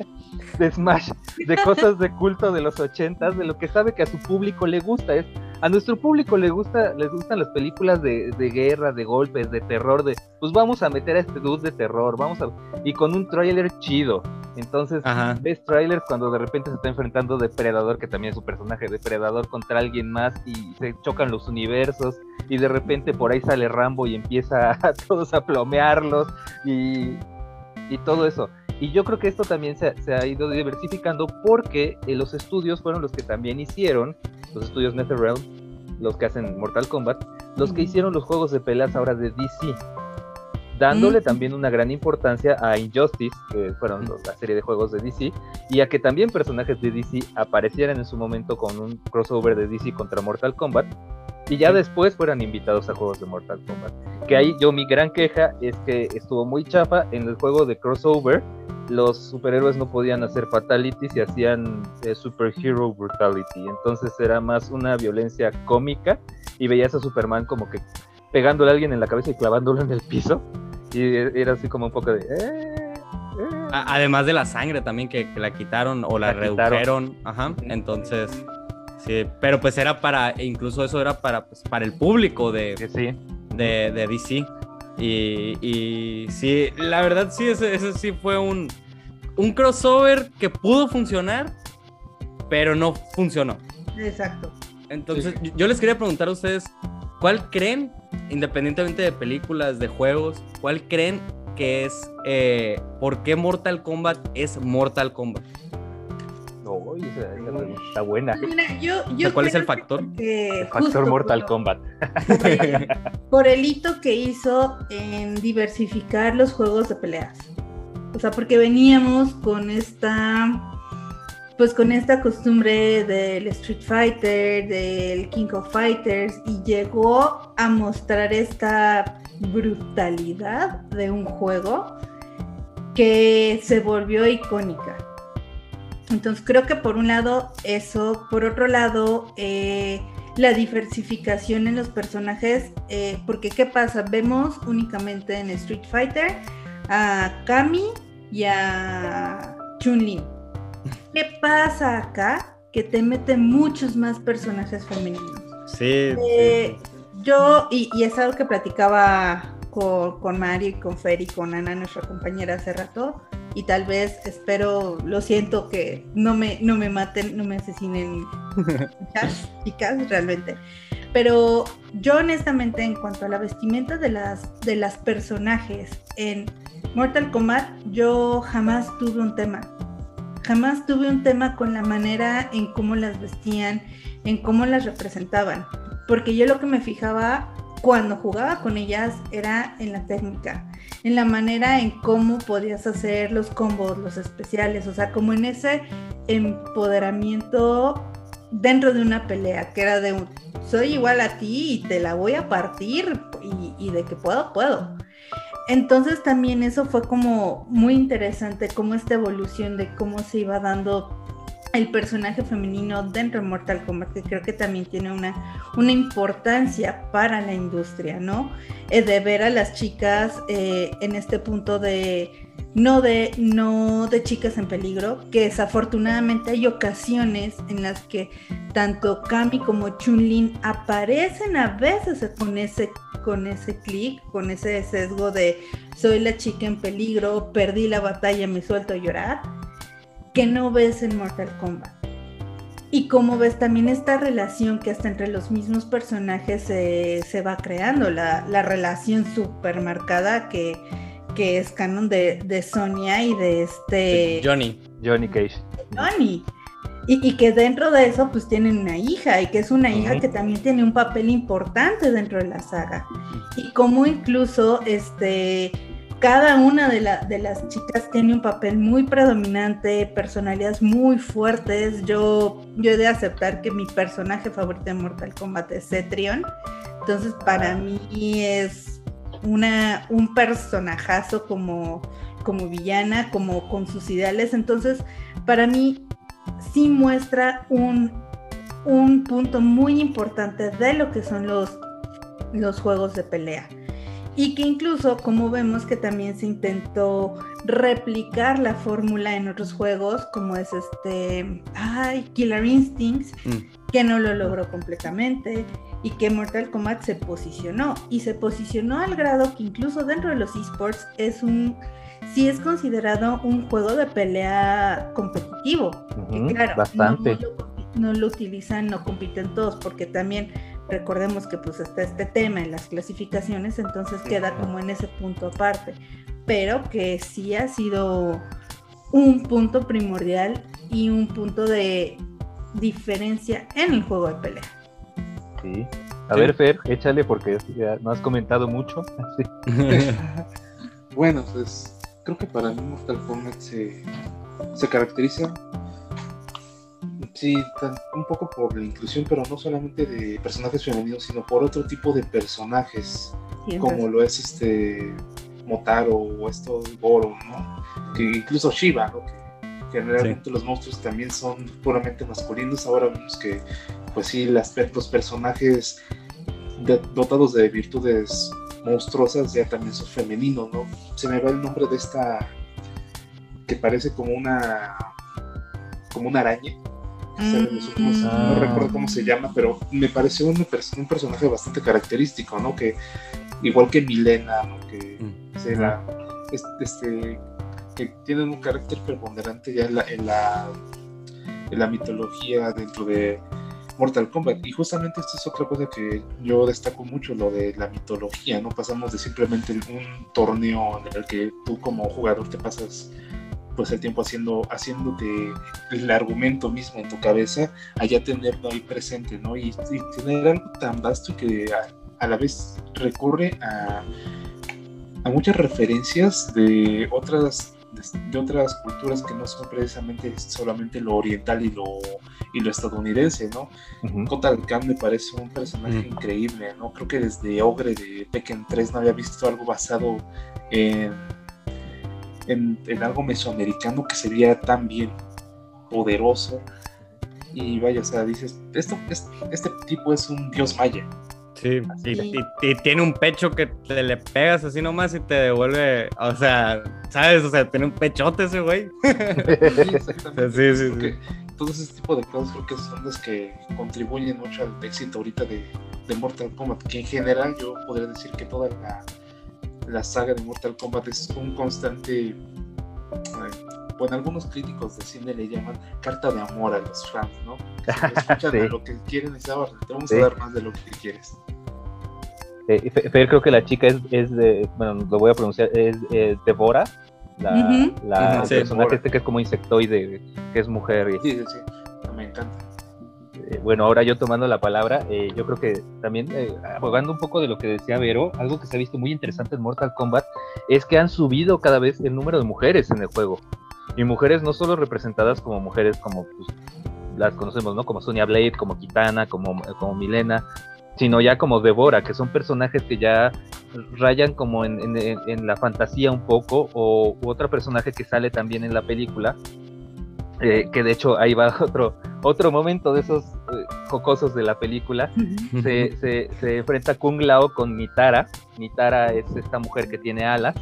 de Smash, de cosas de culto de los ochentas, de lo que sabe que a su público le gusta. Es, a nuestro público le gusta, les gustan las películas de, guerra, de golpes, de terror, de pues vamos a meter a este dude de terror, vamos a y con un trailer chido. Entonces, ves trailers cuando de repente se está enfrentando Depredador, que también es su personaje, Depredador contra alguien más, y se chocan los universos, y de repente por ahí sale Rambo y empieza a todos a plomearlos, y y todo eso. Y yo creo que esto también se, ha ido diversificando porque eh, los estudios fueron los que también hicieron, los estudios NetherRealm, los que hacen Mortal Kombat, los que hicieron los juegos de peleas ahora de DC, dándole también una gran importancia a Injustice, que fueron la serie de juegos de DC, y a que también personajes de DC aparecieran en su momento con un crossover de DC contra Mortal Kombat, y ya después fueran invitados a juegos de Mortal Kombat. Que ahí yo mi gran queja es que estuvo muy chafa en el juego de crossover. Los superhéroes no podían hacer fatalities y hacían eh, superhero brutality. Entonces era más una violencia cómica y veías a Superman como que pegándole a alguien en la cabeza y clavándolo en el piso. Y era así como un poco de... Eh, eh". Además de la sangre también que, la quitaron o la, redujeron. Ajá. Entonces pero pues era para, incluso eso era para, pues, para el público de, de, de, DC. Y, y, sí, la verdad sí, ese, sí fue un, un crossover que pudo funcionar, pero no funcionó. Exacto. Entonces, yo les quería preguntar a ustedes, ¿cuál creen, independientemente de películas, de juegos, cuál creen que es, eh, por qué Mortal Kombat es Mortal Kombat? Está buena. ¿Cuál es el factor? El factor Mortal Kombat. Por el, hito que hizo en diversificar los juegos de peleas. O sea, porque veníamos con esta pues con esta costumbre del Street Fighter, del King of Fighters, y llegó a mostrar esta brutalidad de un juego que se volvió icónica. Entonces creo que por un lado eso, por otro lado eh, la diversificación en los personajes, eh, porque ¿qué pasa? Vemos únicamente en Street Fighter a Kami y a Chun-Li. ¿Qué pasa acá? Que te meten muchos más personajes femeninos. Sí. Eh, yo, y, es algo que platicaba con, con Mario y con Fer y con Ana, nuestra compañera, hace rato y tal vez espero, lo siento que no me, no me maten, no me asesinen chicas, chicas realmente. Pero yo honestamente en cuanto a la vestimenta de las, de las personajes en Mortal Kombat, yo jamás tuve un tema. Jamás tuve un tema con la manera en cómo las vestían, en cómo las representaban. Porque yo lo que me fijaba cuando jugaba con ellas era en la técnica, en la manera en cómo podías hacer los combos, los especiales, o sea, como en ese empoderamiento dentro de una pelea, que era de un, soy igual a ti y te la voy a partir y, de que puedo, puedo. Entonces también eso fue como muy interesante, como esta evolución de cómo se iba dando el personaje femenino dentro de Mortal Kombat, que creo que también tiene una, una importancia para la industria, ¿no? Eh, de ver a las chicas eh, en este punto de no de, no de chicas en peligro, que desafortunadamente hay ocasiones en las que tanto Kami como Chun-Lin aparecen a veces con ese, con ese clic, con ese sesgo de soy la chica en peligro, perdí la batalla, me suelto a llorar, que no ves en Mortal Kombat. Y como ves también esta relación que hasta entre los mismos personajes se, va creando, la, la relación súper marcada que que es canon de, de Sonia y de este... Johnny. Johnny Cage. Johnny. Y, que dentro de eso pues tienen una hija y que es una hija que también tiene un papel importante dentro de la saga. Y como incluso este, cada una de, de las chicas tiene un papel muy predominante, personalidades muy fuertes. Yo, yo he de aceptar que mi personaje favorito de Mortal Kombat es Cetrion. Entonces para mí es una, un personajazo como, como villana, como con sus ideales. Entonces, para mí sí muestra un, un punto muy importante de lo que son los, los juegos de pelea. Y que incluso, como vemos que también se intentó replicar la fórmula en otros juegos, como es este, ay, Killer Instincts, mm. que no lo logró completamente y que Mortal Kombat se posicionó y se posicionó al grado que incluso dentro de los esports es un sí es considerado un juego de pelea competitivo. claro, bastante. No, lo, utilizan, no compiten todos, porque también recordemos que pues está este tema en las clasificaciones, entonces queda como en ese punto aparte, pero que sí ha sido un punto primordial y un punto de diferencia en el juego de pelea. A ver, Fer, échale porque ya no has comentado mucho. bueno, pues creo que para mí Mortal Kombat se, se caracteriza sí, un poco por la inclusión, pero no solamente de personajes femeninos, sino por otro tipo de personajes, como lo es este Motaro o esto Goro, ¿no? Que incluso Shiva, ¿no? Que generalmente los monstruos también son puramente masculinos. Ahora vemos que pues sí, los personajes dotados de virtudes monstruosas ya también son femeninos, ¿no? Se me va el nombre de esta que parece como una como una araña. Mm. no recuerdo cómo se llama, pero me pareció un, un, personaje bastante característico, ¿no? Que igual que Milena, ¿no? que mm. este, que tienen un carácter preponderante ya en la, en la mitología dentro de Mortal Kombat. Y justamente esto es otra cosa que yo destaco mucho, lo de la mitología, ¿no? Pasamos de simplemente un torneo en el que tú como jugador te pasas pues el tiempo haciendo, haciéndote el argumento mismo en tu cabeza, allá tenerlo ahí presente, ¿no? Y, tener algo tan vasto que a, la vez recurre a, a muchas referencias de otras de otras culturas que no son precisamente solamente lo oriental y lo, y lo estadounidense, ¿no? Kota Khan me parece un personaje increíble, ¿no? Creo que desde Ogre de Tekken 3 no había visto algo basado en, en, algo mesoamericano que sería tan bien poderoso. Y vaya, o sea, dices, esto, este, este tipo es un dios maya. Sí, y, tiene un pecho que te le pegas así nomás y te devuelve, o sea, ¿sabes? O sea, tiene un pechote ese güey. Sí, exactamente. Sí, sí, sí. Todo ese tipo de cosas creo que son las que contribuyen mucho al éxito ahorita de, de Mortal Kombat, que en general yo podría decir que toda la, la saga de Mortal Kombat es un constante bueno, algunos críticos de cine le llaman carta de amor a los fans, ¿no? escuchan Sí. a lo que quieren y saben, te vamos Sí. a dar más de lo que quieres. Eh, Fe- Fer, creo que la chica es, es de, bueno, lo voy a pronunciar, es eh, Devora, la, la- sí, personaje este que es como insectoide, que es mujer. y- Sí, sí, sí, me encanta. Eh, bueno, ahora yo tomando la palabra, eh, yo creo que también, eh, abogando un poco de lo que decía Vero, algo que se ha visto muy interesante en Mortal Kombat es que han subido cada vez el número de mujeres en el juego. Y mujeres no solo representadas como mujeres como pues, las conocemos, ¿no? Como Sonya Blade, como Kitana, como, como Milena, sino ya como Devora, que son personajes que ya rayan como en, la fantasía un poco, o otro personaje que sale también en la película, eh, que de hecho ahí va otro, otro momento de esos eh, jocosos de la película, se, se, se enfrenta Kung Lao con Nitara. Nitara es esta mujer que tiene alas,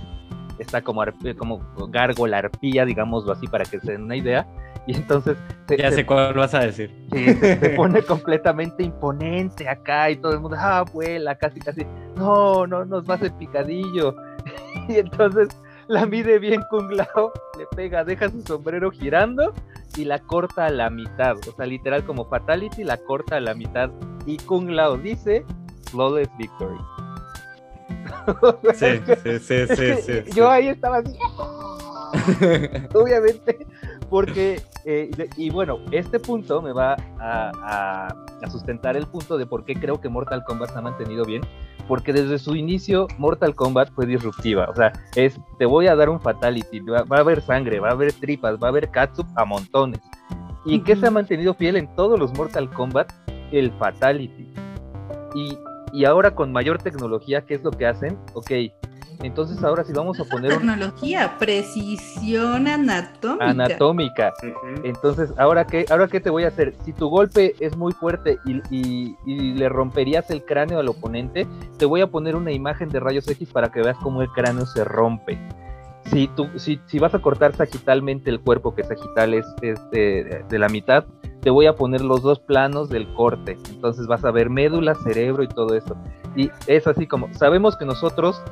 está como, arp- como gárgola, arpía, digámoslo así, para que se den una idea. Y entonces se, Ya se- sé cuál vas a decir. se pone completamente imponente acá y todo el mundo, ah, abuela, casi, casi, no, no, nos va a hacer picadillo. y entonces la mide bien Kung Lao, le pega, deja su sombrero girando y la corta a la mitad. O sea, literal como Fatality, la corta a la mitad. Y Kung Lao dice, Flawless Victory. Sí, sí, sí, sí, sí. Yo ahí estaba así, obviamente, porque, eh, y bueno, este punto me va a, a- a sustentar el punto de por qué creo que Mortal Kombat se ha mantenido bien, porque desde su inicio Mortal Kombat fue disruptiva, o sea, es, te voy a dar un fatality, va, va a haber sangre, va a haber tripas, va a haber catsup a montones. ¿Y qué se ha mantenido fiel en todos los Mortal Kombat? El fatality. Y, y ahora con mayor tecnología, ¿qué es lo que hacen? Ok, entonces ahora sí vamos a poner un, Tecnología, precisión anatómica. anatómica. Entonces, ¿ahora qué, ¿ahora qué te voy a hacer? Si tu golpe es muy fuerte y, y- y le romperías el cráneo al oponente, te voy a poner una imagen de rayos X para que veas cómo el cráneo se rompe. Si, tú, si, si vas a cortar sagitalmente el cuerpo, que sagital es, es de, de la mitad, te voy a poner los dos planos del corte. Entonces vas a ver médula, cerebro y todo esto. Y es así como, sabemos que nosotros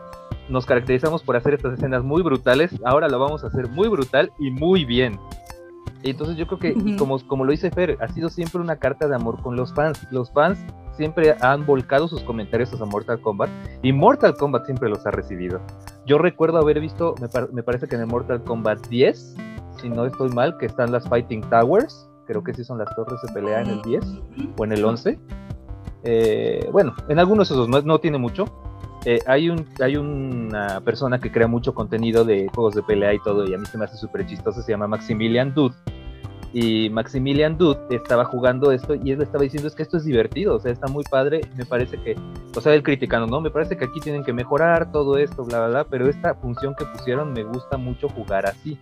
nos caracterizamos por hacer estas escenas muy brutales, ahora lo vamos a hacer muy brutal y muy bien. Y entonces yo creo que, como, como lo dice Fer, ha sido siempre una carta de amor con los fans. Los fans siempre han volcado sus comentarios hacia Mortal Kombat y Mortal Kombat siempre los ha recibido. Yo recuerdo haber visto, me, par- me parece que en el Mortal Kombat 10, si no estoy mal, que están las Fighting Towers, creo que sí son las torres de pelea en el 10 o en el 11. Eh, bueno, en algunos de esos no, no tiene mucho. Eh, hay, un, hay una persona que crea mucho contenido de juegos de pelea y todo, y a mí se me hace súper chistoso, se llama Maximilian Dude. Y Maximilian Dude estaba jugando esto y él estaba diciendo es que esto es divertido, o sea, está muy padre, me parece que, o sea, él criticando, ¿no? Me parece que aquí tienen que mejorar todo esto, bla, bla, bla, pero esta función que pusieron me gusta mucho jugar así.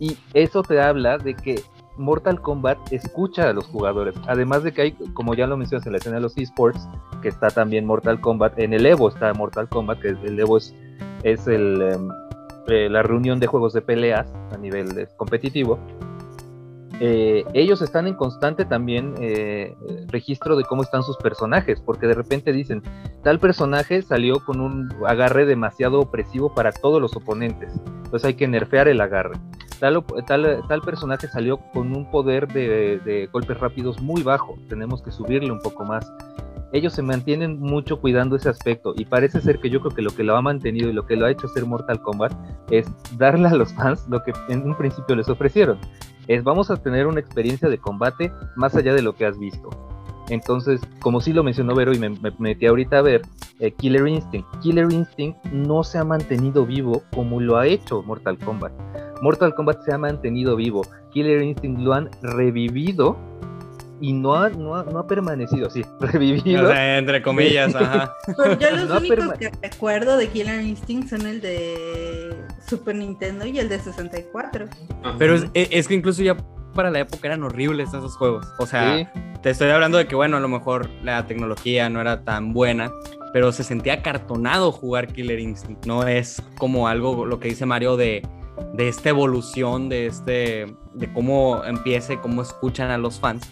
Y eso te habla de que Mortal Kombat escucha a los jugadores. Además de que hay, como ya lo mencionas en la escena de los esports, que está también Mortal Kombat, en el Evo está Mortal Kombat, que el Evo es, em, eh, la reunión de juegos de peleas a nivel competitivo. Eh, ellos están en constante también eh, registro de cómo están sus personajes, porque de repente dicen, tal personaje salió con un agarre demasiado opresivo para todos los oponentes, entonces hay que nerfear el agarre tal, tal personaje salió con un poder de, de golpes rápidos muy bajo, tenemos que subirle un poco más. Ellos se mantienen mucho cuidando ese aspecto y parece ser que yo creo que lo que lo ha mantenido y lo que lo ha hecho ser Mortal Kombat es darle a los fans lo que en un principio les ofrecieron. Es vamos a tener una experiencia de combate más allá de lo que has visto. Entonces, como sí lo mencionó Vero y me, me metí ahorita a ver, eh, Killer Instinct. Killer Instinct no se ha mantenido vivo como lo ha hecho Mortal Kombat. Mortal Kombat se ha mantenido vivo. Killer Instinct lo han revivido y no ha, no ha, no ha permanecido así, revivido. O sea, entre comillas, ajá. Yo los No únicos que recuerdo de Killer Instinct son el de Super Nintendo y el de 64. Pero es, e, es que incluso ya para la época eran horribles esos juegos. O sea, Sí. te estoy hablando de que, bueno, a lo mejor la tecnología no era tan buena, pero se sentía cartonado jugar Killer Instinct. No es como algo, lo que dice Mario, de, de esta evolución, de, este, de cómo empieza y cómo escuchan a los fans,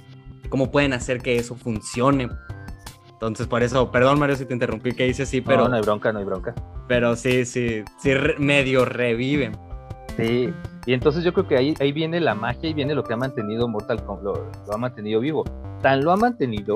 cómo pueden hacer que eso funcione. Entonces, por eso, perdón Mario si te interrumpí, que dice sí, pero, No, no hay bronca, no hay bronca. pero sí, sí, sí, re- medio reviven. Sí, Y entonces yo creo que ahí, ahí viene la magia y viene lo que ha mantenido Mortal Kombat, lo, lo ha mantenido vivo. Tan lo ha mantenido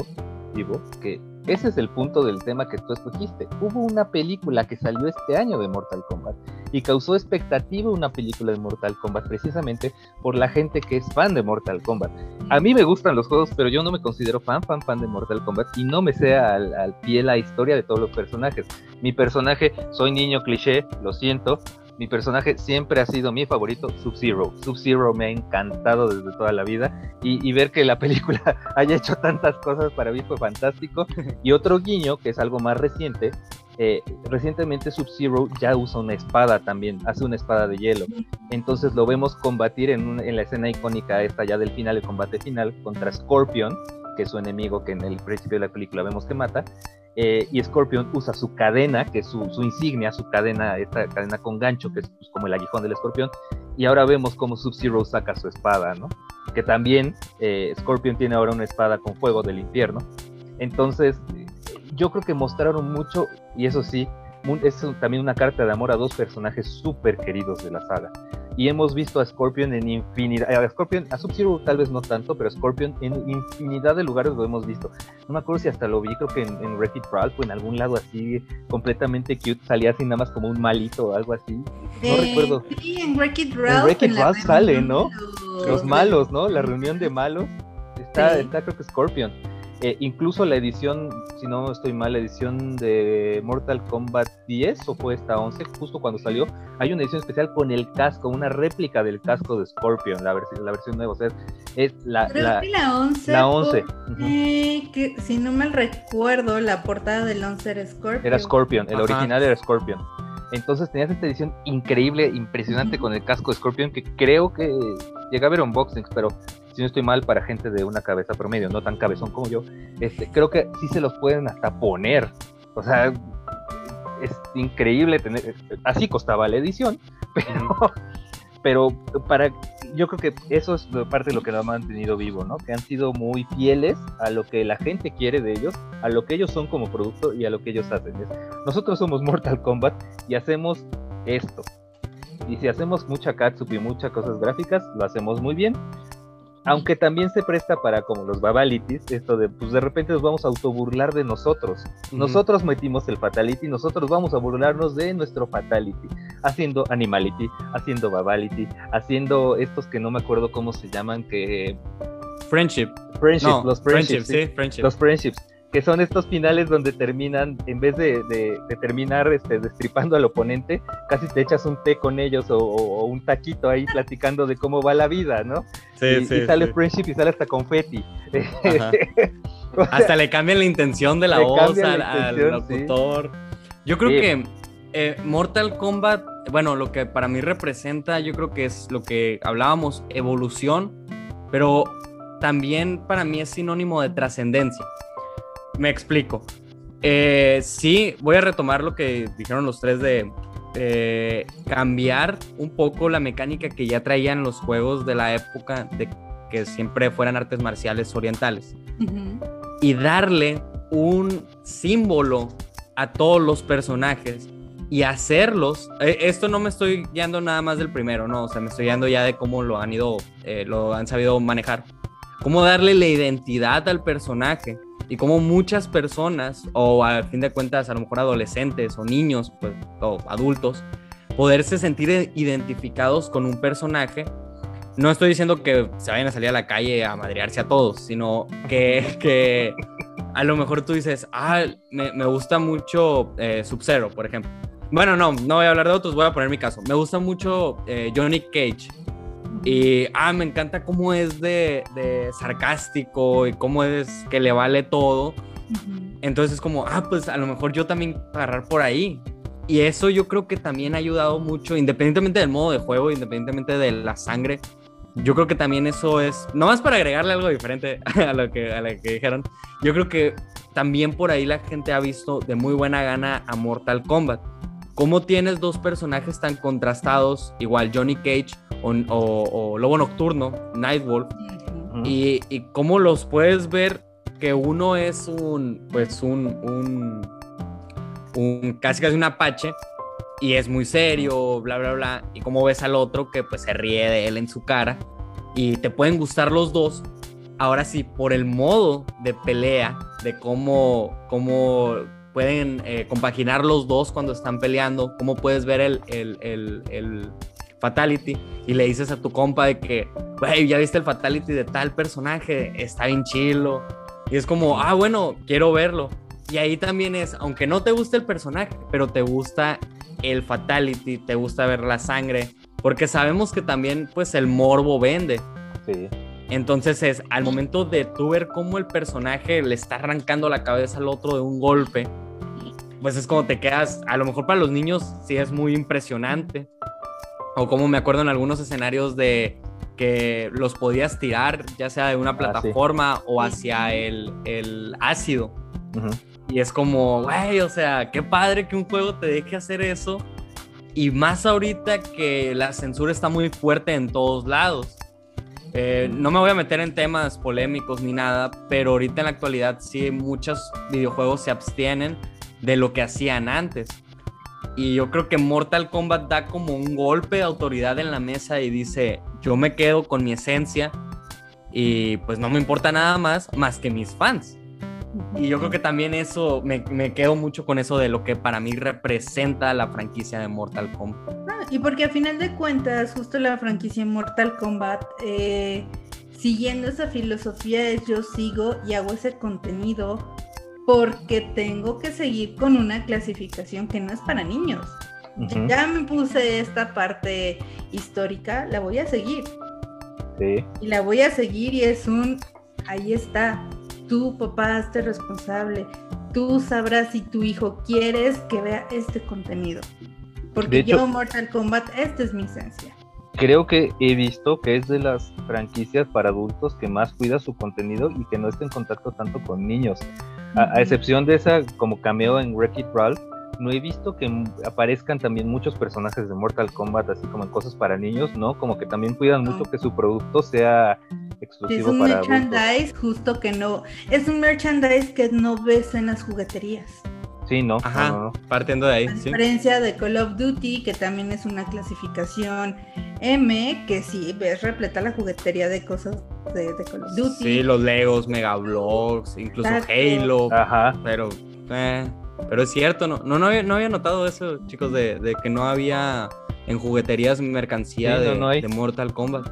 que ese es el punto del tema que tú escogiste. Hubo una película que salió este año de Mortal Kombat y causó expectativa una película de Mortal Kombat precisamente por la gente que es fan de Mortal Kombat. A mí me gustan los juegos, pero yo no me considero fan, fan, fan de Mortal Kombat y no me sé al, al pie la historia de todos los personajes. Mi personaje, soy niño cliché, lo siento, mi personaje siempre ha sido mi favorito, Sub-Zero. Sub-Zero me ha encantado desde toda la vida y, ver que la película haya hecho tantas cosas para mí fue fantástico. Y otro guiño, que es algo más reciente, eh, recientemente Sub-Zero ya usa una espada también, hace una espada de hielo. Entonces lo vemos combatir en, un, en la escena icónica esta ya del final, el combate final, contra Scorpion, que es su enemigo que en el principio de la película vemos que mata. Eh, y Scorpion usa su cadena, que es su, insignia, su cadena, esta cadena con gancho, que es pues, como el aguijón del escorpión, y ahora vemos cómo Sub-Zero saca su espada, ¿no? Que también eh, Scorpion tiene ahora una espada con fuego del infierno. Entonces, yo creo que mostraron mucho, y eso sí, es también una carta de amor a dos personajes súper queridos de la saga y hemos visto a Scorpion en infinidad, a Scorpion, a Sub-Zero tal vez no tanto, pero a Scorpion en infinidad de lugares lo hemos visto. No me acuerdo si hasta lo vi, creo que en, en Wreck-It Ralph o en algún lado así, completamente cute, salía así nada más como un malito o algo así. No Eh, recuerdo. Sí, en Wreck-It Ralph. En Wreck-It Ralph sale, ¿no? Los malos, ¿no? La reunión de malos. Está, Sí. está creo que Scorpion. Eh, incluso la edición, si no estoy mal, la edición de Mortal Kombat 10 o fue esta 11, justo cuando salió, hay una edición especial con el casco, una réplica del casco de Scorpion, la, versi- la versión nueva, o sea, es la, Creo la, que la 11. la 11. porque, ujú. que, si no mal recuerdo, la portada del 11 era Scorpion. Era Scorpion, el Ajá. original era Scorpion. Entonces tenías esta edición increíble, impresionante con el casco de Scorpion que creo que llega a ver unboxings, pero si no estoy mal para gente de una cabeza promedio, no tan cabezón como yo, este, creo que sí se los pueden hasta poner. O sea, es increíble tener, así costaba la edición, pero, pero para, yo creo que eso es parte de lo que lo ha mantenido vivo, ¿no? Que han sido muy fieles a lo que la gente quiere de ellos, a lo que ellos son como producto y a lo que ellos hacen. Nosotros somos Mortal Kombat y hacemos esto. Y si hacemos mucha catsup y muchas cosas gráficas, lo hacemos muy bien. Aunque también se presta para como los babalities, esto de pues de repente nos vamos a autoburlar de nosotros. Nosotros metimos el fatality, nosotros vamos a burlarnos de nuestro fatality, haciendo animality, haciendo babality, haciendo estos que no me acuerdo cómo se llaman, que Friendship. friendships, No, los friendship, friendships, sí, sí, friendship. los friendships, que son estos finales donde terminan, en vez de, de- de terminar este, destripando al oponente, casi te echas un té con ellos o, o- o un taquito ahí platicando de cómo va la vida, ¿no? Sí, y, sí, y sale sí. friendship y sale hasta. O sea, Hasta le cambian la intención de la voz al, la locutor. Yo creo que eh, Mortal Kombat, bueno, lo que para mí representa, yo creo que es lo que hablábamos, evolución, pero también para mí es sinónimo de trascendencia. Me explico. Eh, sí, voy a retomar lo que dijeron los tres de eh, cambiar un poco la mecánica que ya traían los juegos de la época de que siempre fueran artes marciales orientales y darle un símbolo a todos los personajes y hacerlos. eh, esto no me estoy guiando nada más del primero, no, o sea, me estoy guiando ya de cómo lo han ido, eh, lo han sabido manejar. Cómo darle la identidad al personaje y cómo muchas personas, o al fin de cuentas, a lo mejor adolescentes o niños, pues, o adultos, poderse sentir identificados con un personaje no estoy diciendo que se vayan a salir a la calle a madrearse a todos, sino que, que a lo mejor tú dices, ah, me, me gusta mucho eh, Sub-Zero, por ejemplo. Bueno, no, no voy a hablar de otros, voy a poner mi caso. Me gusta mucho eh, Johnny Cage. Y, ah, me encanta cómo es de, de sarcástico y cómo es que le vale todo. Ujú. Entonces es como, ah, pues a lo mejor yo también agarrar por ahí. Y eso yo creo que también ha ayudado mucho, independientemente del modo de juego, independientemente de la sangre. Yo creo que también eso es, nomás para agregarle algo diferente a lo que, a lo que dijeron, yo creo que también por ahí la gente ha visto de muy buena gana a Mortal Kombat. Cómo tienes dos personajes tan contrastados, igual Johnny Cage o, o- o Lobo Nocturno, Nightwolf, y, y cómo los puedes ver que uno es un, pues un, un, un casi casi un apache y es muy serio, bla, bla, bla. Y como ves al otro que pues se ríe de él en su cara y te pueden gustar los dos. Ahora sí, por el modo de pelea, de cómo, cómo pueden eh, compaginar los dos cuando están peleando, cómo puedes ver el, el, el, el Fatality y le dices a tu compa de que, güey, ya viste el Fatality de tal personaje, está bien chilo. Y es como, ah, bueno, quiero verlo. Y ahí también es, aunque no te guste el personaje, pero te gusta el fatality, te gusta ver la sangre, porque sabemos que también pues el morbo vende. Sí. Entonces es al momento de tú ver cómo el personaje le está arrancando la cabeza al otro de un golpe, pues es como te quedas, a lo mejor para los niños sí es muy impresionante. O como me acuerdo en algunos escenarios de que los podías tirar, ya sea de una Ah, plataforma o hacia el, el ácido. Y es como, güey, o sea, qué padre que un juego te deje hacer eso. Y más ahorita que la censura está muy fuerte en todos lados. Eh, no me voy a meter en temas polémicos ni nada, pero ahorita en la actualidad sí muchos videojuegos se abstienen de lo que hacían antes. Y yo creo que Mortal Kombat da como un golpe de autoridad en la mesa y dice, yo me quedo con mi esencia y pues no me importa nada más más que mis fans. Y yo creo que también eso, me, me quedo mucho con eso de lo que para mí representa la franquicia de Mortal Kombat. Ah, y porque a final de cuentas, justo la franquicia Mortal Kombat, eh, siguiendo esa filosofía es yo sigo y hago ese contenido porque tengo que seguir con una clasificación que no es para niños. Ya me puse esta parte histórica, la voy a seguir. Sí. Y la voy a seguir y es un, ahí está, tú papá, hazte responsable, tú sabrás si tu hijo quieres que vea este contenido. Porque hecho- yo Mortal Kombat, esta es mi esencia. Creo que he visto que es de las franquicias para adultos que más cuida su contenido y que no está en contacto tanto con niños. A, excepción de esa como cameo en Wreck-It Ralph, no he visto que aparezcan también muchos personajes de Mortal Kombat así como en cosas para niños, ¿no? Como que también cuidan mucho que su producto sea Es exclusivo un para adultos. merchandise justo que no, es un merchandise que no ves en las jugueterías. Sí, no, Ajá, no, no, no. partiendo de ahí, A sí. diferencia de Call of Duty, que también es una clasificación M, que sí ves repleta la juguetería de cosas de, de Call of Duty. Sí, los Legos, Megablogs, incluso Exacto. Halo, Ajá. pero, eh, pero es cierto, no, no, no, había, no había notado eso, chicos, de, de que no había en jugueterías mercancía Sí, de, no hay. de Mortal Kombat.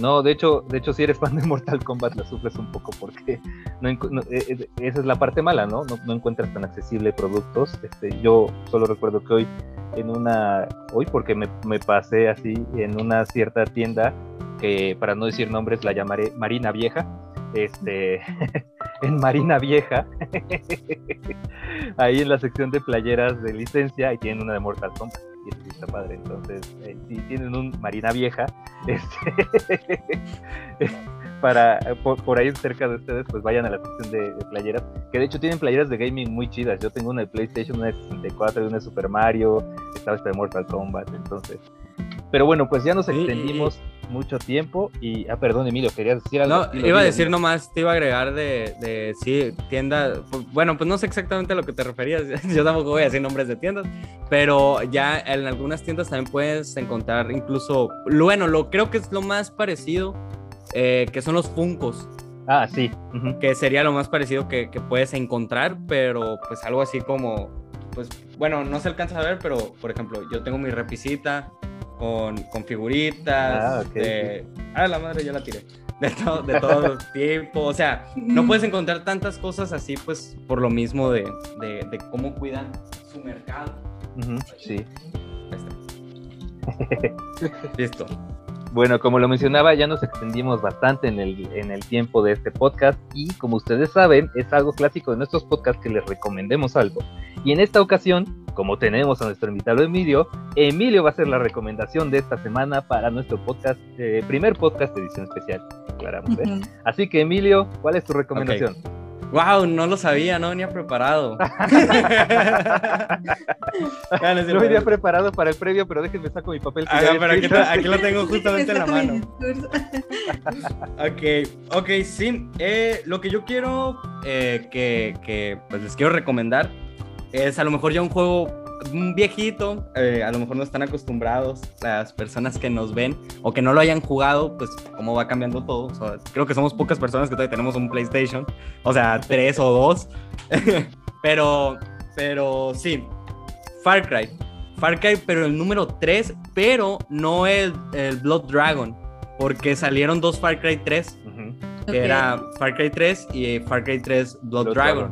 No, de hecho, de hecho, si eres fan de Mortal Kombat, la sufres un poco porque no, no, eh, eh, esa es la parte mala, ¿no? ¿no? no encuentras tan accesible productos. Este, yo solo recuerdo que hoy en una, hoy porque me, me pasé así en una cierta tienda que para no decir nombres la llamaré Marina Vieja, este, en Marina Vieja, ahí en la sección de playeras de licencia, y tienen una de Mortal Kombat. Y eso está padre. Entonces, eh, si tienen un Marina Vieja, este, para por, por ahí cerca de ustedes, pues vayan a la sección de, playeras, que de hecho tienen playeras de gaming muy chidas. Yo tengo una de PlayStation, una de 64, una de Super Mario, estaba esta de Mortal Kombat, entonces. Pero bueno, pues ya nos Sí, y- extendimos mucho tiempo y, ah, perdón, Emilio, querías decir algo. No, iba a decir nomás, te iba a agregar de, de sí, tienda, pues, bueno, pues no sé exactamente a lo que te referías, yo tampoco voy a decir nombres de tiendas, pero ya en algunas tiendas también puedes encontrar incluso, bueno, lo creo que es lo más parecido, eh, que son los Funcos, Ah, sí. ujú. que sería lo más parecido que, que puedes encontrar, pero pues algo así como, pues bueno, no se alcanza a ver, pero por ejemplo, yo tengo mi repisita con, con figuritas, Ah, de... Ah, la madre, yo la tiré. De, to- de todo tipo, o sea, no puedes encontrar tantas cosas así, pues por lo mismo de, de, de cómo cuidan su mercado. Sí. Listo. Bueno, como lo mencionaba, ya nos extendimos bastante en el, en el tiempo de este podcast y como ustedes saben, es algo clásico de nuestros podcasts que les recomendemos algo. Y en esta ocasión, como tenemos a nuestro invitado Emilio, Emilio va a ser la recomendación de esta semana para nuestro podcast, eh, primer podcast de edición especial, aclaramos. ¿eh? Así que Emilio, ¿cuál es tu recomendación? Wow, no lo sabía, no venía preparado. No No venía preparado para el previo, pero déjenme saco mi papel. que Ah, pero aquí, lo tengo justamente en la mano. Ok, ok, sí. Eh, lo que yo quiero eh, que, que, pues les quiero recomendar es a lo mejor ya un juego un viejito, eh, a lo mejor no están acostumbrados las personas que nos ven o que no lo hayan jugado, pues cómo va cambiando todo. creo que somos pocas personas que todavía tenemos un PlayStation, o sea, tres o dos. pero, pero sí, Far Cry. Far Cry, pero el número 3, pero no el, el Blood Dragon, porque salieron dos Far Cry 3 que era Far Cry 3 y Far Cry 3 Blood, Dragon.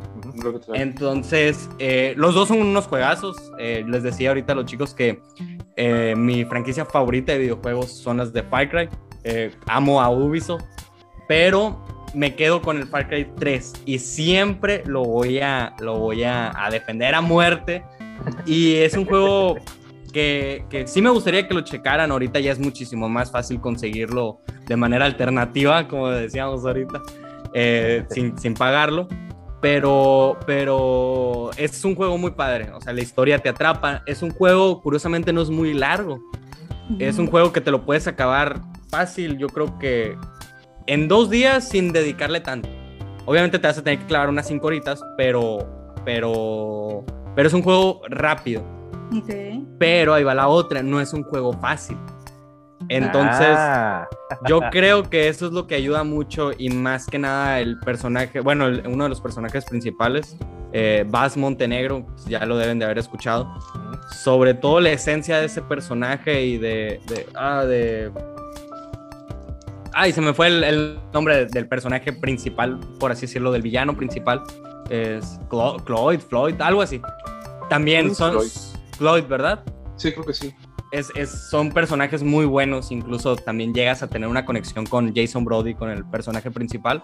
Entonces, eh, los dos son unos juegazos. Eh, les decía ahorita a los chicos que eh, mi franquicia favorita de videojuegos son las de Far Cry. amo a Ubisoft, pero me quedo con el Far Cry 3 y siempre lo voy a, lo voy a, defender a muerte. Y es un juego que, que, sí me gustaría que lo checaran. Ahorita ya es muchísimo más fácil conseguirlo de manera alternativa, como decíamos ahorita, sin, sin, pagarlo. Pero, pero es un juego muy padre. O sea, la historia te atrapa. Es un juego, curiosamente, no es muy largo. Es un juego que te lo puedes acabar fácil. Yo creo que en dos días sin dedicarle tanto. Obviamente te vas a tener que clavar unas cinco horitas, pero, pero, pero es un juego rápido. Pero ahí va la otra, no es un juego fácil. Entonces, ah. yo creo que eso es lo que ayuda mucho y más que nada el personaje, bueno, uno de los personajes principales, eh, Bas Montenegro, pues ya lo deben de haber escuchado. Sobre todo la esencia de ese personaje y de... de ah, de... Ay, se me fue el, nombre del personaje principal, por así decirlo, del villano principal. Es Cloyd, Floyd, algo así. También son... Floyd, ¿verdad? Sí, creo que sí. Es, son personajes muy buenos, incluso también llegas a tener una conexión con Jason Brody, con el personaje principal.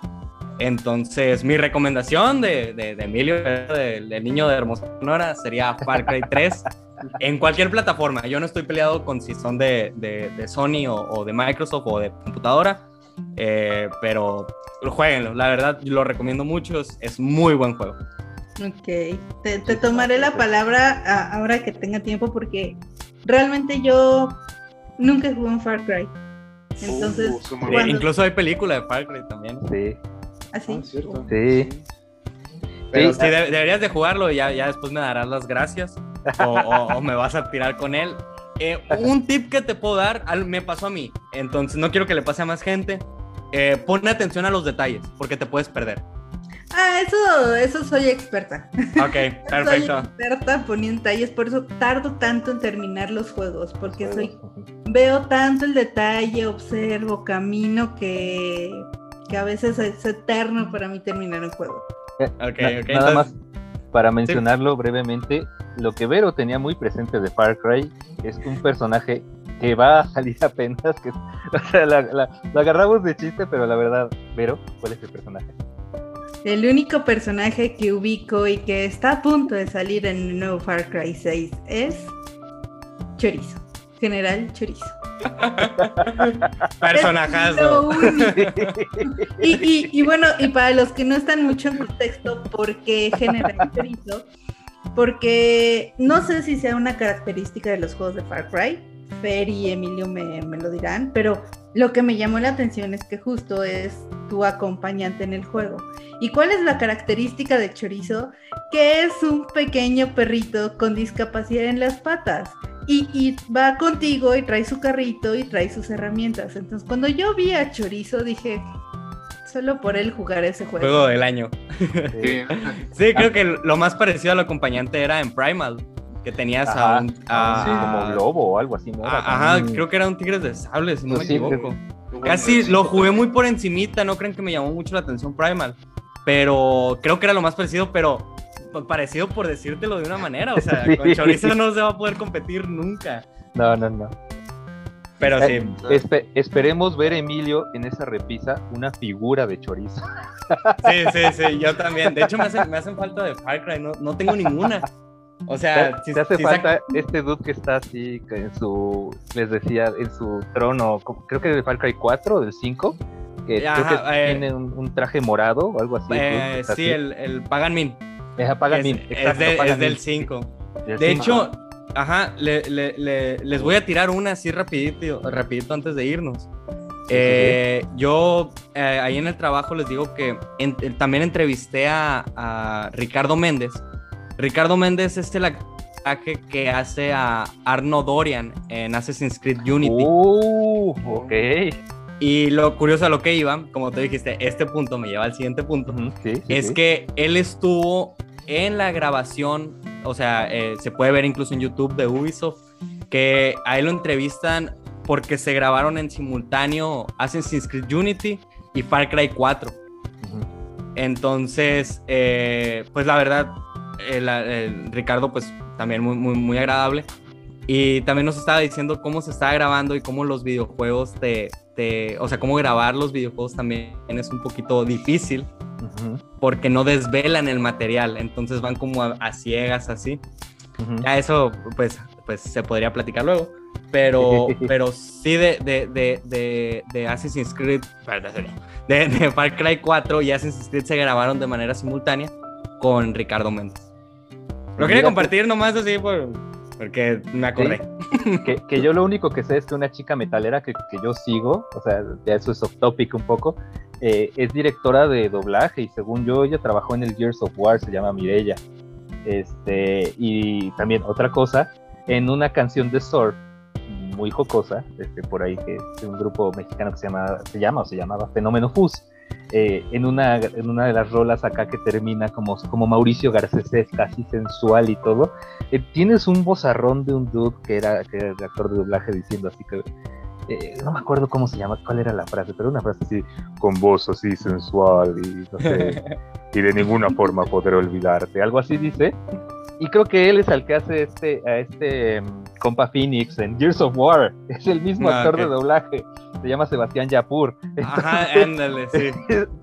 Entonces, mi recomendación de, de, Emilio, del niño de Hermosa Sonora, sería Far Cry 3 en cualquier plataforma. Yo no estoy peleado con si son de, de Sony o, de Microsoft o de computadora, eh, pero jueguenlo. La verdad, lo recomiendo mucho. es muy buen juego. Ok, te, tomaré la palabra ahora que tenga tiempo porque realmente yo nunca jugué un Far Cry. Entonces, uh, incluso hay película de Far Cry también. Sí. ¿Ah, sí? Ah, sí. Pero sí, deberías de jugarlo y ya, ya después me darás las gracias o, me vas a tirar con él. Eh, un tip que te puedo dar, me pasó a mí, entonces no quiero que le pase a más gente. Eh, pon atención a los detalles porque te puedes perder. Ah, eso, eso soy experta. Ok, perfecto. soy experta poniendo detalles, por eso tardo tanto en terminar los juegos, porque soy, veo tanto el detalle, observo, camino, que, que a veces es eterno para mí terminar un juego. Eh, okay, okay, nada más para mencionarlo brevemente, lo que Vero tenía muy presente de Far Cry es un personaje que va a salir apenas, que o sea, la, agarramos de chiste, pero la verdad, Vero, ¿cuál es el personaje? El único personaje que ubico y que está a punto de salir en el nuevo Far Cry 6 es Chorizo, General Chorizo. Personajazo. y, y, bueno, y para los que no están mucho en contexto, ¿por qué General Chorizo? Porque no sé si sea una característica de los juegos de Far Cry, Fer y Emilio me, me, lo dirán, pero lo que me llamó la atención es que justo es tu acompañante en el juego. ¿Y cuál es la característica de Chorizo? Que es un pequeño perrito con discapacidad en las patas. Y, y, va contigo y trae su carrito y trae sus herramientas. Entonces, cuando yo vi a Chorizo, dije, solo por él jugar ese juego. Juego del año. Sí, creo que lo más parecido al acompañante era en Primal que tenías a un. como lobo o algo así, ¿no? Ajá, creo que era un tigre de sable, si no pues me equivoco. Casi lo jugué muy por encimita, no creen que me llamó mucho la atención Primal. Pero creo que era lo más parecido, pero parecido por decírtelo de una manera. O sea, con Chorizo no se va a poder competir nunca. No, no, no. Pero sí. Eh, esperemos ver, Emilio, en esa repisa una figura de chorizo. Sí, sí, sí, yo también. De hecho, me hacen, me hacen falta de Far Cry, no, no tengo ninguna. O sea, si, te hace falta este dude que está así en su, les decía, en su trono, creo que de Far Cry 4 o del 5, que, creo que eh, tiene un, traje morado o algo así. Eh, sí, el, el Pagan Min. Es, Pagan Min, es, del 5. De hecho, ajá, les voy a tirar una así rapidito, rapidito antes de irnos. Eh, yo ahí en el trabajo les digo que también entrevisté a, a Ricardo Méndez, Ricardo Méndez es el que hace a Arno Dorian en Assassin's Creed Unity. Uh, ok. Y lo curioso a lo que iba, como te dijiste, este punto me lleva al siguiente punto, sí, sí, es sí. que él estuvo en la grabación, o sea, eh, se puede ver incluso en YouTube de Ubisoft, que a él lo entrevistan porque se grabaron en simultáneo Assassin's Creed Unity y Far Cry 4. Ujú. Entonces, eh, pues la verdad, el, el Ricardo, pues también muy, muy, muy agradable. Y también nos estaba diciendo cómo se estaba grabando y cómo los videojuegos te, te- o sea, cómo grabar los videojuegos también es un poquito difícil porque no desvelan el material, entonces van como a, a ciegas así. ujú. Ya eso, pues, pues se podría platicar luego. Pero, pero sí de, de, de, de, de Assassin's Creed, de, de Far Cry 4 y Assassin's Creed se grabaron de manera simultánea con Ricardo Méndez. Lo quería compartir nomás así por, porque me acordé. que, que yo lo único que sé es que una chica metalera que, que yo sigo, o sea, ya eso es off topic un poco, eh, es directora de doblaje y según yo ella trabajó en el Gears of War, se llama Mirella. Este, y también otra cosa, en una canción de surf muy jocosa, este, por ahí que es un grupo mexicano que se llama, se llama o se llamaba Fenómeno Fus. Eh, en, una, en una de las rolas acá que termina como, como Mauricio Garcés, casi sensual y todo, eh, tienes un bozarrón de un dude que era, que era el actor de doblaje diciendo así que eh, no me acuerdo cómo se llama, cuál era la frase, pero una frase así, con voz así sensual y no sé, y de ninguna forma podré olvidarte, algo así dice. Y creo que él es el que hace este, a este em, compa Phoenix en Gears of War, es el mismo Ah, actor de doblaje, se llama Sebastián Yapur. Ajá, ándale, sí.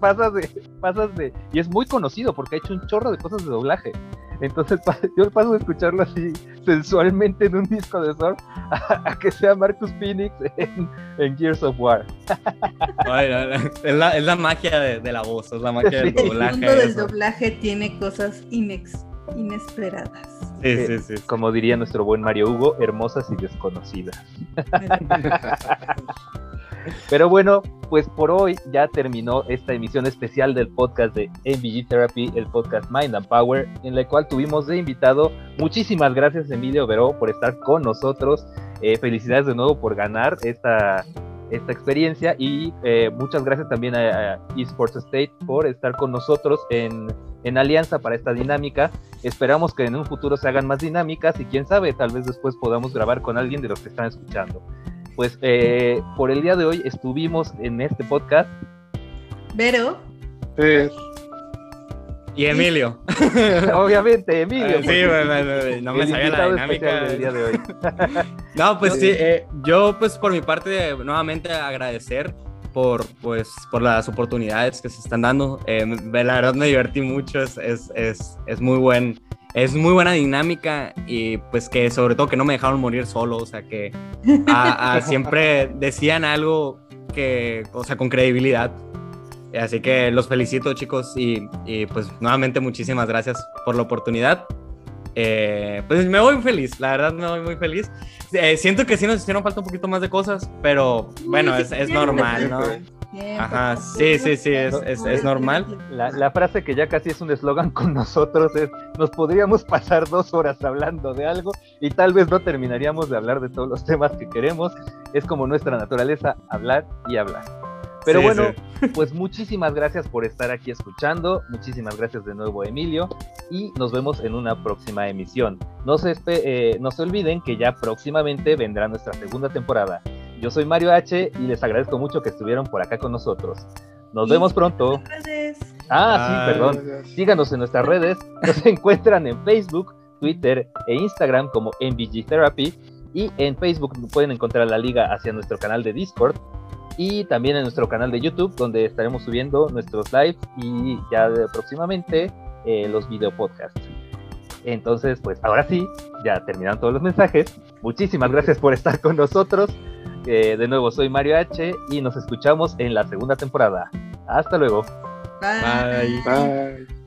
pasas de, pasas de, y es muy conocido porque ha hecho un chorro de cosas de doblaje. Entonces yo paso de escucharlo así sensualmente en un disco de surf a, a que sea Marcus Phoenix en, en Gears of War. Ay, no, no, es, la, es la magia de, de la voz, es la magia del Sí. El doblaje. mundo del eso. doblaje tiene cosas inex- inesperadas. Sí, sí, sí. Como diría nuestro buen Mario Hugo, hermosas y desconocidas. Pero bueno, pues por hoy ya terminó esta emisión especial del podcast de MVG Therapy, el podcast Mind and Power, en la cual tuvimos de invitado. Muchísimas gracias, Emilio Veró, por estar con nosotros. Eh, felicidades de nuevo por ganar esta, esta experiencia y eh, muchas gracias también a, a Esports State por estar con nosotros en, en alianza para esta dinámica. Esperamos que en un futuro se hagan más dinámicas y quién sabe, tal vez después podamos grabar con alguien de los que están escuchando. Pues eh, por el día de hoy estuvimos en este podcast. Pero Eh, Y Emilio. Obviamente, Emilio. Ah, sí, bueno, no me sabía la dinámica. del día de hoy. No, pues sí, eh, yo pues por mi parte nuevamente agradecer por, pues, por las oportunidades que se están dando. Eh, la verdad me divertí mucho, es, es, es, es muy buen, es muy buena dinámica y pues que sobre todo que no me dejaron morir solo, o sea que a- a siempre decían algo que, o sea, con credibilidad. Así que los felicito chicos y, y, pues nuevamente muchísimas gracias por la oportunidad. Eh, pues me voy feliz, la verdad me voy muy feliz. Eh, siento que sí nos hicieron falta un poquito más de cosas, pero bueno, es, es normal, ¿no? Ajá, sí, sí, sí, es, es, es normal. La, la frase que ya casi es un eslogan con nosotros es, nos podríamos pasar dos horas hablando de algo y tal vez no terminaríamos de hablar de todos los temas que queremos. Es como nuestra naturaleza, hablar y hablar. Pero Sí, bueno, sí. pues muchísimas gracias por estar aquí escuchando. Muchísimas gracias de nuevo, Emilio. Y nos vemos en una próxima emisión. No se, espe- eh, no se olviden que ya próximamente vendrá nuestra segunda temporada. Yo soy Mario H y les agradezco mucho que estuvieron por acá con nosotros. Nos Y- vemos pronto. Redes. Ah, sí, Ay. perdón. Síganos en nuestras redes. Nos encuentran en Facebook, Twitter e Instagram como MVG Therapy. Y en Facebook pueden encontrar la liga hacia nuestro canal de Discord. Y también en nuestro canal de YouTube, donde estaremos subiendo nuestros lives y ya de- próximamente eh, los video podcasts. Entonces, pues ahora sí, ya terminaron todos los mensajes. Muchísimas gracias por estar con nosotros. Eh, de nuevo, soy Mario H y nos escuchamos en la segunda temporada. Hasta luego. Bye. Bye. bye.